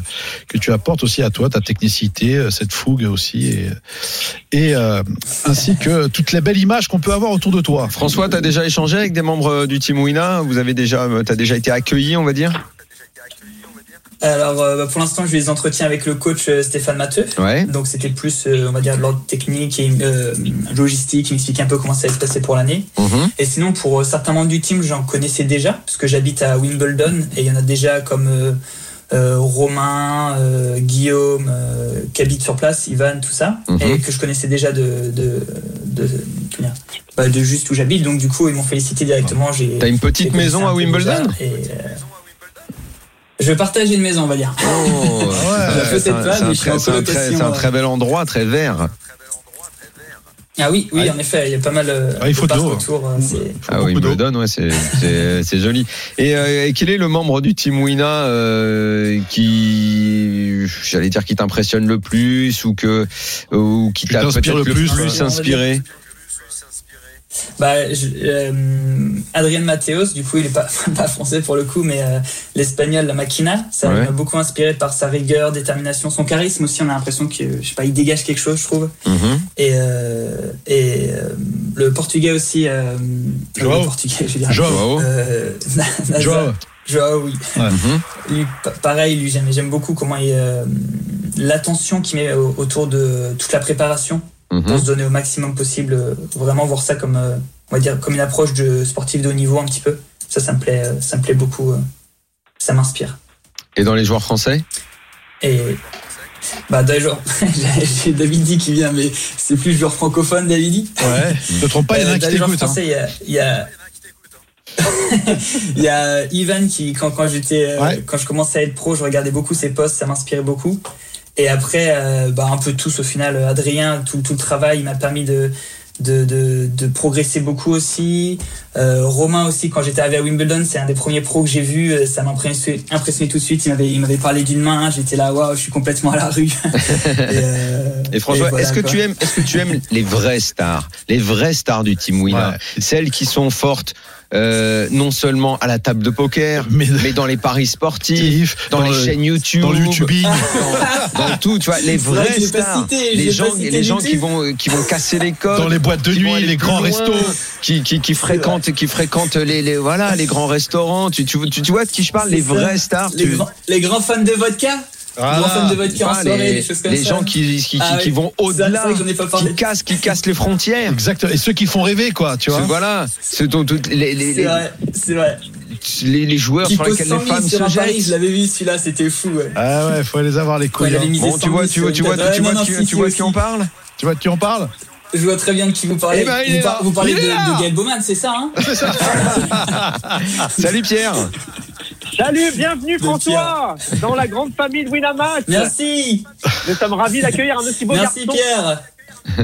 que tu apportes aussi à toi ta technicité, cette fougue aussi et, et euh, ainsi que toutes les belles images qu'on peut avoir autour de toi. François, tu as déjà échangé avec des membres euh, du Team Wina? Vous avez déjà, as déjà été accueilli, on va dire? Alors, euh, bah, pour l'instant, je les entretiens avec le coach euh, Stéphane Matteux. Ouais. Donc, c'était plus, euh, on va dire, de l'ordre technique et euh, logistique. Il m'expliquait un peu comment ça allait se passer pour l'année. Mhm. Et sinon, pour euh, certains membres du team, j'en connaissais déjà, parce que j'habite à Wimbledon et il y en a déjà comme euh, euh, Romain, euh, Guillaume, euh, qui habitent sur place, Ivan, tout ça, Mhm. et que je connaissais déjà de, de, bah, de juste où j'habite. Donc, du coup, ils m'ont félicité directement. J'ai T'as une petite maison à Wimbledon euh, Je vais partager une maison, on va dire. Oh, <laughs> c'est un- très bel endroit, très vert. Ah oui, oui, en effet, il y a pas mal euh, Ah, il faut de l'eau. euh, c'est- Ah oui, beaucoup d'eau. Wimbledon, ouais, <laughs> c'est joli. Et, euh, et quel est le membre du Team Wina euh, qui, j'allais dire, qui t'impressionne le plus ou que ou qui t'a peut-être le plus, plus, ouais. inspiré? Bah, je- euh, Adrien Mateos, du coup, il est pas, <laughs> pas français pour le coup, mais euh, l'espagnol, la Machina, ça Ouais. m'a beaucoup inspiré par sa rigueur, détermination, son charisme aussi. On a l'impression que, je sais pas, il dégage quelque chose, je trouve. Mhm. Et, euh, et euh, le portugais aussi. Euh, Joao. Le portugais, je veux dire. Joao. Euh, Joao. Joao, oui. Mhm. Lui, pa- pareil, lui, j'aime, beaucoup comment il. euh, l'attention qu'il met au- autour de toute la préparation Mhm. pour se donner au maximum possible. euh, Vraiment voir ça comme, euh, on va dire, comme une approche de sportif de haut niveau un petit peu. Ça, ça me plaît, euh, ça me plaît beaucoup. Ça m'inspire. Et dans les joueurs français? Et bah d'ailleurs, <laughs> j'ai Davidi qui vient, mais c'est plus joueur francophone, Davidi. Ouais. <laughs> Ne te trompe pas, il y en a un qui t'écoute. hein. français, il y a, il y a... <laughs> il y a Ivan qui, quand, quand j'étais, Ouais. quand je commençais à être pro, je regardais beaucoup ses posts, ça m'inspirait beaucoup. Et après, euh, bah, un peu tous au final. Adrien, tout, tout le travail, il m'a permis de, de, de, de progresser beaucoup aussi. Euh, Romain aussi, quand j'étais arrivé à Wimbledon, c'est un des premiers pros que j'ai vu. euh, Ça m'a impressionné, impressionné tout de suite. Il m'avait, il m'avait parlé d'une main. J'étais là, waouh, je suis complètement à la rue. <laughs> et, euh, Et François, voilà, est-ce que quoi. tu aimes, est-ce que tu aimes les vraies stars, les vraies stars du Team Wina, Ouais. celles qui sont fortes euh, non seulement à la table de poker, Mais- mais dans les paris sportifs, <laughs> dans, les le- chaînes YouTube, dans le YouTubing. <laughs> dans, dans tout, tu vois, les C'est vrai vraies que je l'ai pas stars, cité, les gens, les qui vont, qui vont casser les codes, Dans les boîtes de nuit, les grands loin, restos. qui, qui, qui fréquentent, qui fréquentent les, les, voilà, les grands restaurants. Tu, tu, tu, tu vois de qui je parle, les ça. vraies stars. les, tu- grands, les grands fans de vodka? Fans de vodka en soirée, les, des choses comme les ça. gens qui, qui, Ah qui vont Ça, c'est au-delà, qui cassent, qui cassent les frontières. Exact. Et ceux qui font rêver, quoi, tu vois. voilà, ce dont toutes les, les, C'est les, vrai, c'est vrai. les- les joueurs Qui sur pose lesquels 100 les 000 femmes se pari, je jettent. l'avais vu celui-là, c'était fou. Ouais. Ah ouais, faut les avoir les couilles. hein. misé Bon, 100 tu vois, 000 tu vois, tu vois, tu vois, tu Ouais, vois, tu qui on parle Tu vois de qui on parle Je vois très bien de qui vous parlez. Eh ben, vous, par- vous parlez de, de Gaël Bowman, c'est ça hein <laughs> <laughs> Salut Pierre. Salut, bienvenue François dans la grande famille de Winamax. Merci, Nous sommes ravis d'accueillir un aussi beau merci garçon. Pierre. <laughs>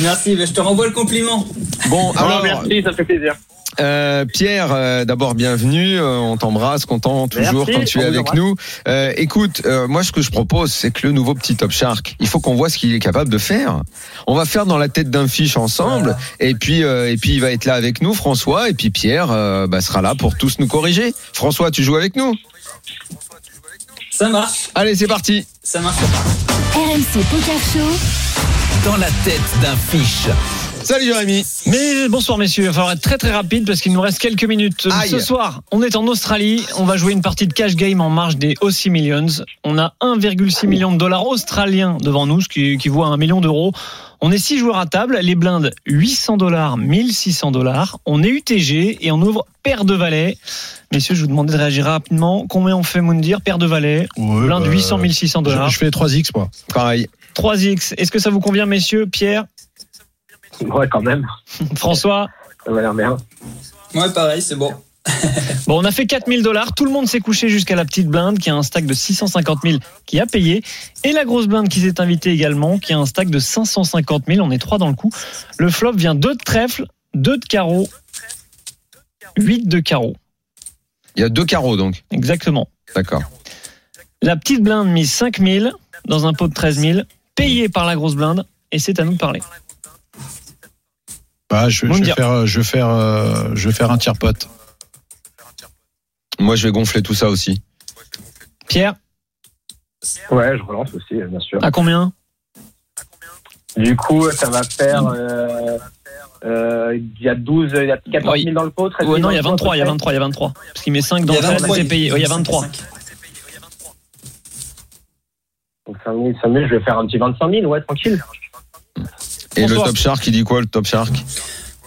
merci, je te renvoie le compliment. Bon, Ah, alors, merci, ça fait plaisir. euh, Pierre, euh, d'abord bienvenue. euh, on t'embrasse, content toujours Merci, quand tu es avec nous. Euh, écoute, euh, moi ce que je propose, c'est que le nouveau petit Top Shark, il faut qu'on voit ce qu'il est capable de faire. On va faire dans la tête d'un fiche ensemble, Voilà. et puis euh, et puis il va être là avec nous, François, et puis Pierre euh, bah, sera là pour tous nous corriger. François, tu joues avec nous? Ça marche, Allez, c'est parti. ça marche. RMC Poker Show. Dans la tête d'un fiche. Salut Jérémy. Mais bonsoir messieurs, il va falloir être très très rapide parce qu'il nous reste quelques minutes. Aïe. Ce soir, on est en Australie, on va jouer une partie de cash game en marge des Aussie Millions. On a 1,6 million de dollars australiens devant nous, ce qui équivaut à un million d'euros. On est six joueurs à table, les blindes 800 dollars, 1600 dollars. On est UTG et on ouvre paire de valets. Messieurs, je vous demandais de réagir rapidement. Combien on fait Moundir Paire de valets, Ouais, blinde bah, 800, 1600 je, dollars. je fais 3X, moi. Pareil. 3X. Est-ce que ça vous convient messieurs Pierre? <laughs> Ouais, quand même. <laughs> François Ça va l'air bien. Ouais, pareil, c'est bon. <laughs> Bon, on a fait 4000 dollars. Tout le monde s'est couché jusqu'à la petite blinde qui a un stack de 650 000 qui a payé. Et la grosse blinde qui s'est invitée également qui a un stack de 550 000. On est trois dans le coup. Le flop vient 2 de trèfle, 2 de carreau, 8 de carreau. Il y a deux carreaux donc. Exactement. D'accord. La petite blinde mise 5000 dans un pot de 13 000, payé par la grosse blinde. Et c'est à nous de parler. Bah, je, vais faire, je vais faire, euh, je vais faire un tiers pote. Moi, je vais gonfler tout ça aussi. Pierre, Ouais, je relance aussi, bien sûr. à combien? Du coup, ça va faire. euh, euh, Il y a 12, il y a 14 000 dans le pot, 13 000 Ouais, non, il y a dans le pot, 23, il y a à peu 23, il y a 23. Parce qu'il met 5 dans Il y a le 13 et 23, c'est payé. Il y a 23. près. Donc 5 000, 5 000, je vais faire un petit 25 000, ouais, tranquille. Et le top shark, il dit quoi le top shark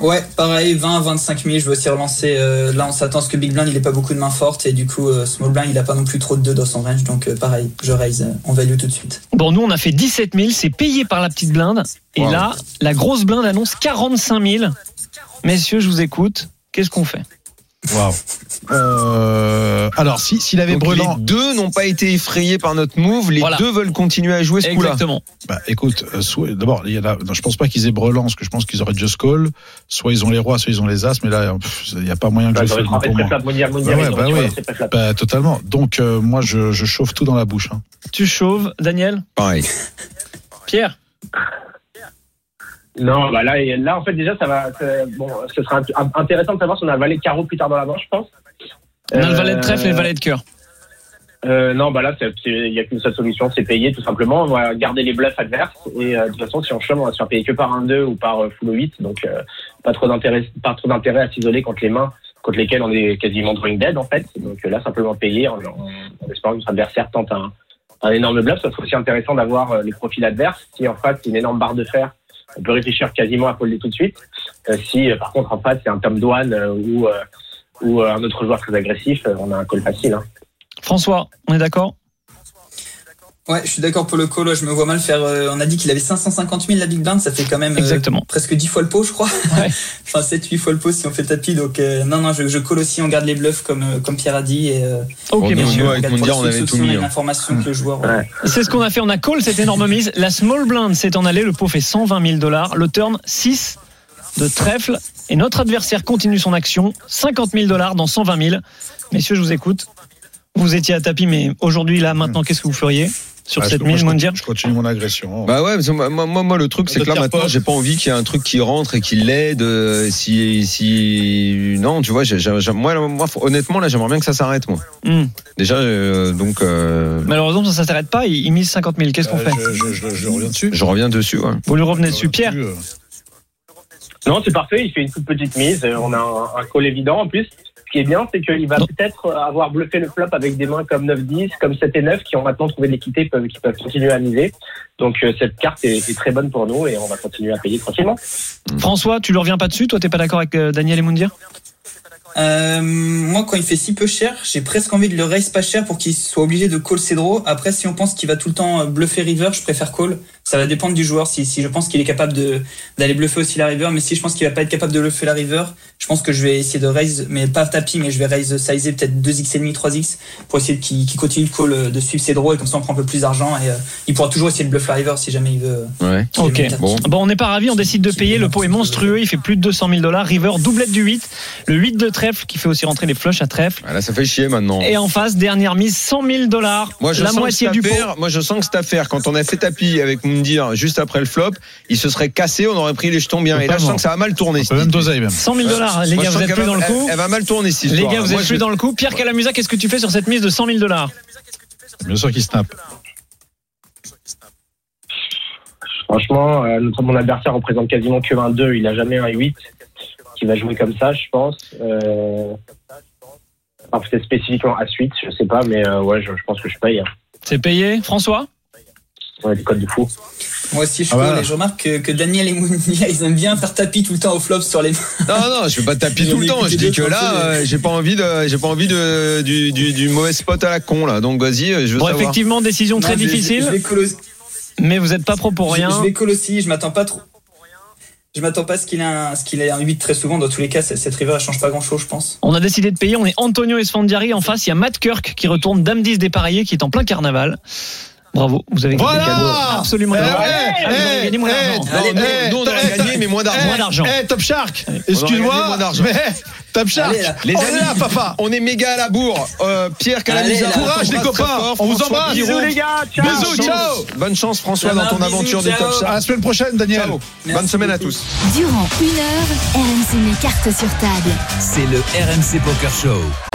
Ouais, pareil, 20 25 000. Je vais aussi relancer. euh, là, on s'attend à ce que Big Blind, il ait pas beaucoup de mains fortes. Et du coup, euh, Small Blind, il a pas non plus trop de 2 dans son range. Donc, euh, pareil, je raise euh, en value tout de suite. Bon, nous, on a fait 17 000, c'est payé par la petite blinde. Et Wow. là, la grosse blinde annonce 45 000. Messieurs, je vous écoute. Qu'est-ce qu'on fait? Waouh. Euh, alors, si, s'il avait Donc, Brelan, Les deux n'ont pas été effrayés par notre move. Les Voilà. deux veulent continuer à jouer ce coup-là. Exactement. bah, écoute, euh, d'abord, il y en a, non, je pense pas qu'ils aient Brelan, parce que je pense qu'ils auraient just call. Soit ils ont les rois, soit ils ont les as, mais là, pff, il n'y a pas moyen que Bah, je fasse Bah ouais, bah. Bah, totalement. Donc, euh, moi, je, je chauffe tout dans la bouche. hein. Tu chauves, Daniel? Pareil. Pierre? Non, bah là, là, en fait, déjà, ça va. Bon, ce sera int- intéressant de savoir si on a un valet de carreau plus tard dans la manche, je pense. On a le valet de trèfle et le valet de cœur. Euh, non, bah là, il n'y a qu'une seule solution, c'est payer tout simplement. On va garder les bluffs adverses et euh, de toute façon, si on chôme, on va se faire payer que par un 2 ou par euh, full 8. Donc, euh, pas trop d'intérêt, pas trop d'intérêt à s'isoler contre les mains contre lesquelles on est quasiment drawing dead en fait. Donc euh, là, simplement payer en, en, en espérant que notre adversaire tente un, un énorme bluff. Ça serait aussi intéressant d'avoir euh, les profils adverses. Si en c'est une énorme barre de fer, on peut réfléchir quasiment à folder tout de suite. Euh, si euh, par contre en face, c'est un Tom Douane euh, ou, un autre joueur très agressif, on a un call facile. Hein. François, on est d'accord? Ouais, je suis d'accord pour le call. ouais, Je me vois mal faire. euh, on a dit qu'il avait 550 000 la Big Blind. Ça fait quand même euh, presque 10 fois le pot, je crois. Ouais. <laughs> enfin, 7-8 fois le pot si on fait tapis. Donc, euh, non, non, je, je call aussi. On garde les bluffs comme, euh, comme Pierre a dit. Et, euh, Ok, nous, on avec on succès avait tout on mis. une hein. information que le joueur. Ouais. C'est ce qu'on a fait. On a call cette énorme mise. La small blind s'est en allée. Le pot fait 120 000 dollars. Le turn 6 de trèfle. Et notre adversaire continue son action. 50 000 dollars dans 120 000. Messieurs, je vous écoute. Vous étiez à tapis, mais aujourd'hui, là, maintenant, qu'est-ce que vous feriez? Sur Bah, cette mise, je, continue, je continue mon agression. Bah ouais, parce que moi, moi, moi, le truc, c'est que là maintenant, j'ai pas envie qu'il y ait un truc qui rentre et qui l'aide. euh, Si, si, non, tu vois, j'ai- j'ai- j'ai- moi, moi, honnêtement, là, j'aimerais bien que ça s'arrête, moi. Hmm. Déjà, euh, donc, euh, Malheureusement, ça ne s'arrête pas. Il, il mise 50 000. Qu'est-ce qu'on Euh, fait je, je, je, je reviens dessus. je reviens dessus. Ouais. Vous lui revenez dessus. Pierre Euh, Non, c'est parfait. Il fait une toute petite mise. On a un, un call évident en plus. Ce qui est bien, c'est qu'il va peut-être avoir bluffé le flop avec des mains comme 9-10, comme 7 et 9, qui ont maintenant trouvé de l'équité, peuvent, qui peuvent continuer à miser. Donc euh, cette carte est, est très bonne pour nous et on va continuer à payer tranquillement. François, tu ne reviens pas dessus? Toi, t'es pas d'accord avec euh, Daniel et Moundir? Euh, moi, quand il fait si peu cher, j'ai presque envie de le raise pas cher pour qu'il soit obligé de call ses draws. Après, si on pense qu'il va tout le temps bluffer river, je préfère call. Ça va dépendre du joueur. Si, si je pense qu'il est capable de d'aller bluffer aussi la river, mais si je pense qu'il va pas être capable de bluffer la river, je pense que je vais essayer de raise, mais pas tapis, mais je vais raise sizer peut-être 2x et demi, 3x pour essayer qu'il qu'il continue de call, euh, de suivre ses draws et comme ça on prend un peu plus d'argent et euh, il pourra toujours essayer de bluffer la river si jamais il veut. Ouais. si jamais Ok. Bon. Bon, on n'est pas ravis, on décide de payer. Le pot est monstrueux, il fait plus de 200 000 dollars. River, doublette du 8. Le 8 de trèfle qui fait aussi rentrer les flushs à trèfle. Ah, Là, ça fait chier maintenant. Et en face, dernière mise, 100 000 dollars. Moi, je La sens moitié que du cette pot. affaire, moi, je sens que cette affaire, quand on a fait tapis avec Moundir juste après le flop, il se serait cassé, on aurait pris les jetons bien. Et là, je sens que ça va mal même même. 100 000 dollars. Les gars, vous êtes plus dans le coup. Elle, va mal tourner, cette Les histoire. gars, vous êtes plus dans le coup. Pierre Calamusa, qu'est-ce que tu fais sur cette mise de 100 000 dollars Bien sûr qu'il snap. Franchement, euh, notre, mon adversaire représente quasiment que un 2, il a jamais un 8 qui va jouer comme ça, je pense. Euh... enfin, peut-être spécifiquement à suite, je sais pas, mais euh, ouais, je, je pense que je paye. Hein. C'est payé. François Ouais, des codes de fou. Moi aussi, je Ah, voilà. et je remarque que, que Daniel et Mounir, <laughs> ils aiment bien faire tapis tout le temps au flop sur les mains. Non, non, je vais pas taper Ils tout le temps. Je dis que là, euh, j'ai pas envie de, j'ai pas envie de, du, du, du mauvais spot à la con, là. Donc, vas-y, euh, je veux Bon, savoir. effectivement, décision très Non, difficile. Je, je. Mais vous n'êtes pas pro pour rien. Je, vais call aussi, je m'attends pas trop. Je m'attends pas à ce qu'il ait un, ce qu'il ait un 8 très souvent. Dans tous les cas, cette cette river, elle change pas grand chose, je pense. On a décidé de payer. On est Antonio Esfandiari. En face, il y a Matt Kirk qui retourne Dame 10 dépareillé, qui est en plein carnaval. Bravo, vous avez gagné Voilà des cadeaux absolument Eh eh, gagné moins eh, nous, on aurait gagné, mais moins d'argent. Eh, Top Shark, gagné excuse-moi, moins d'argent. mais Top Shark, Allez, là. Les on amis, est là, papa. On est méga à la bourre. Euh, Pierre là. Courage, les copains. On vous embrasse. Bisous les gars, ciao. Bisous, ciao. Bonne chance, François, dans ton aventure de ciao. Top À Chart. la semaine prochaine, Daniel. Bonne semaine à tous. Durant une heure, RMC met carte sur table. C'est le RMC Poker Show.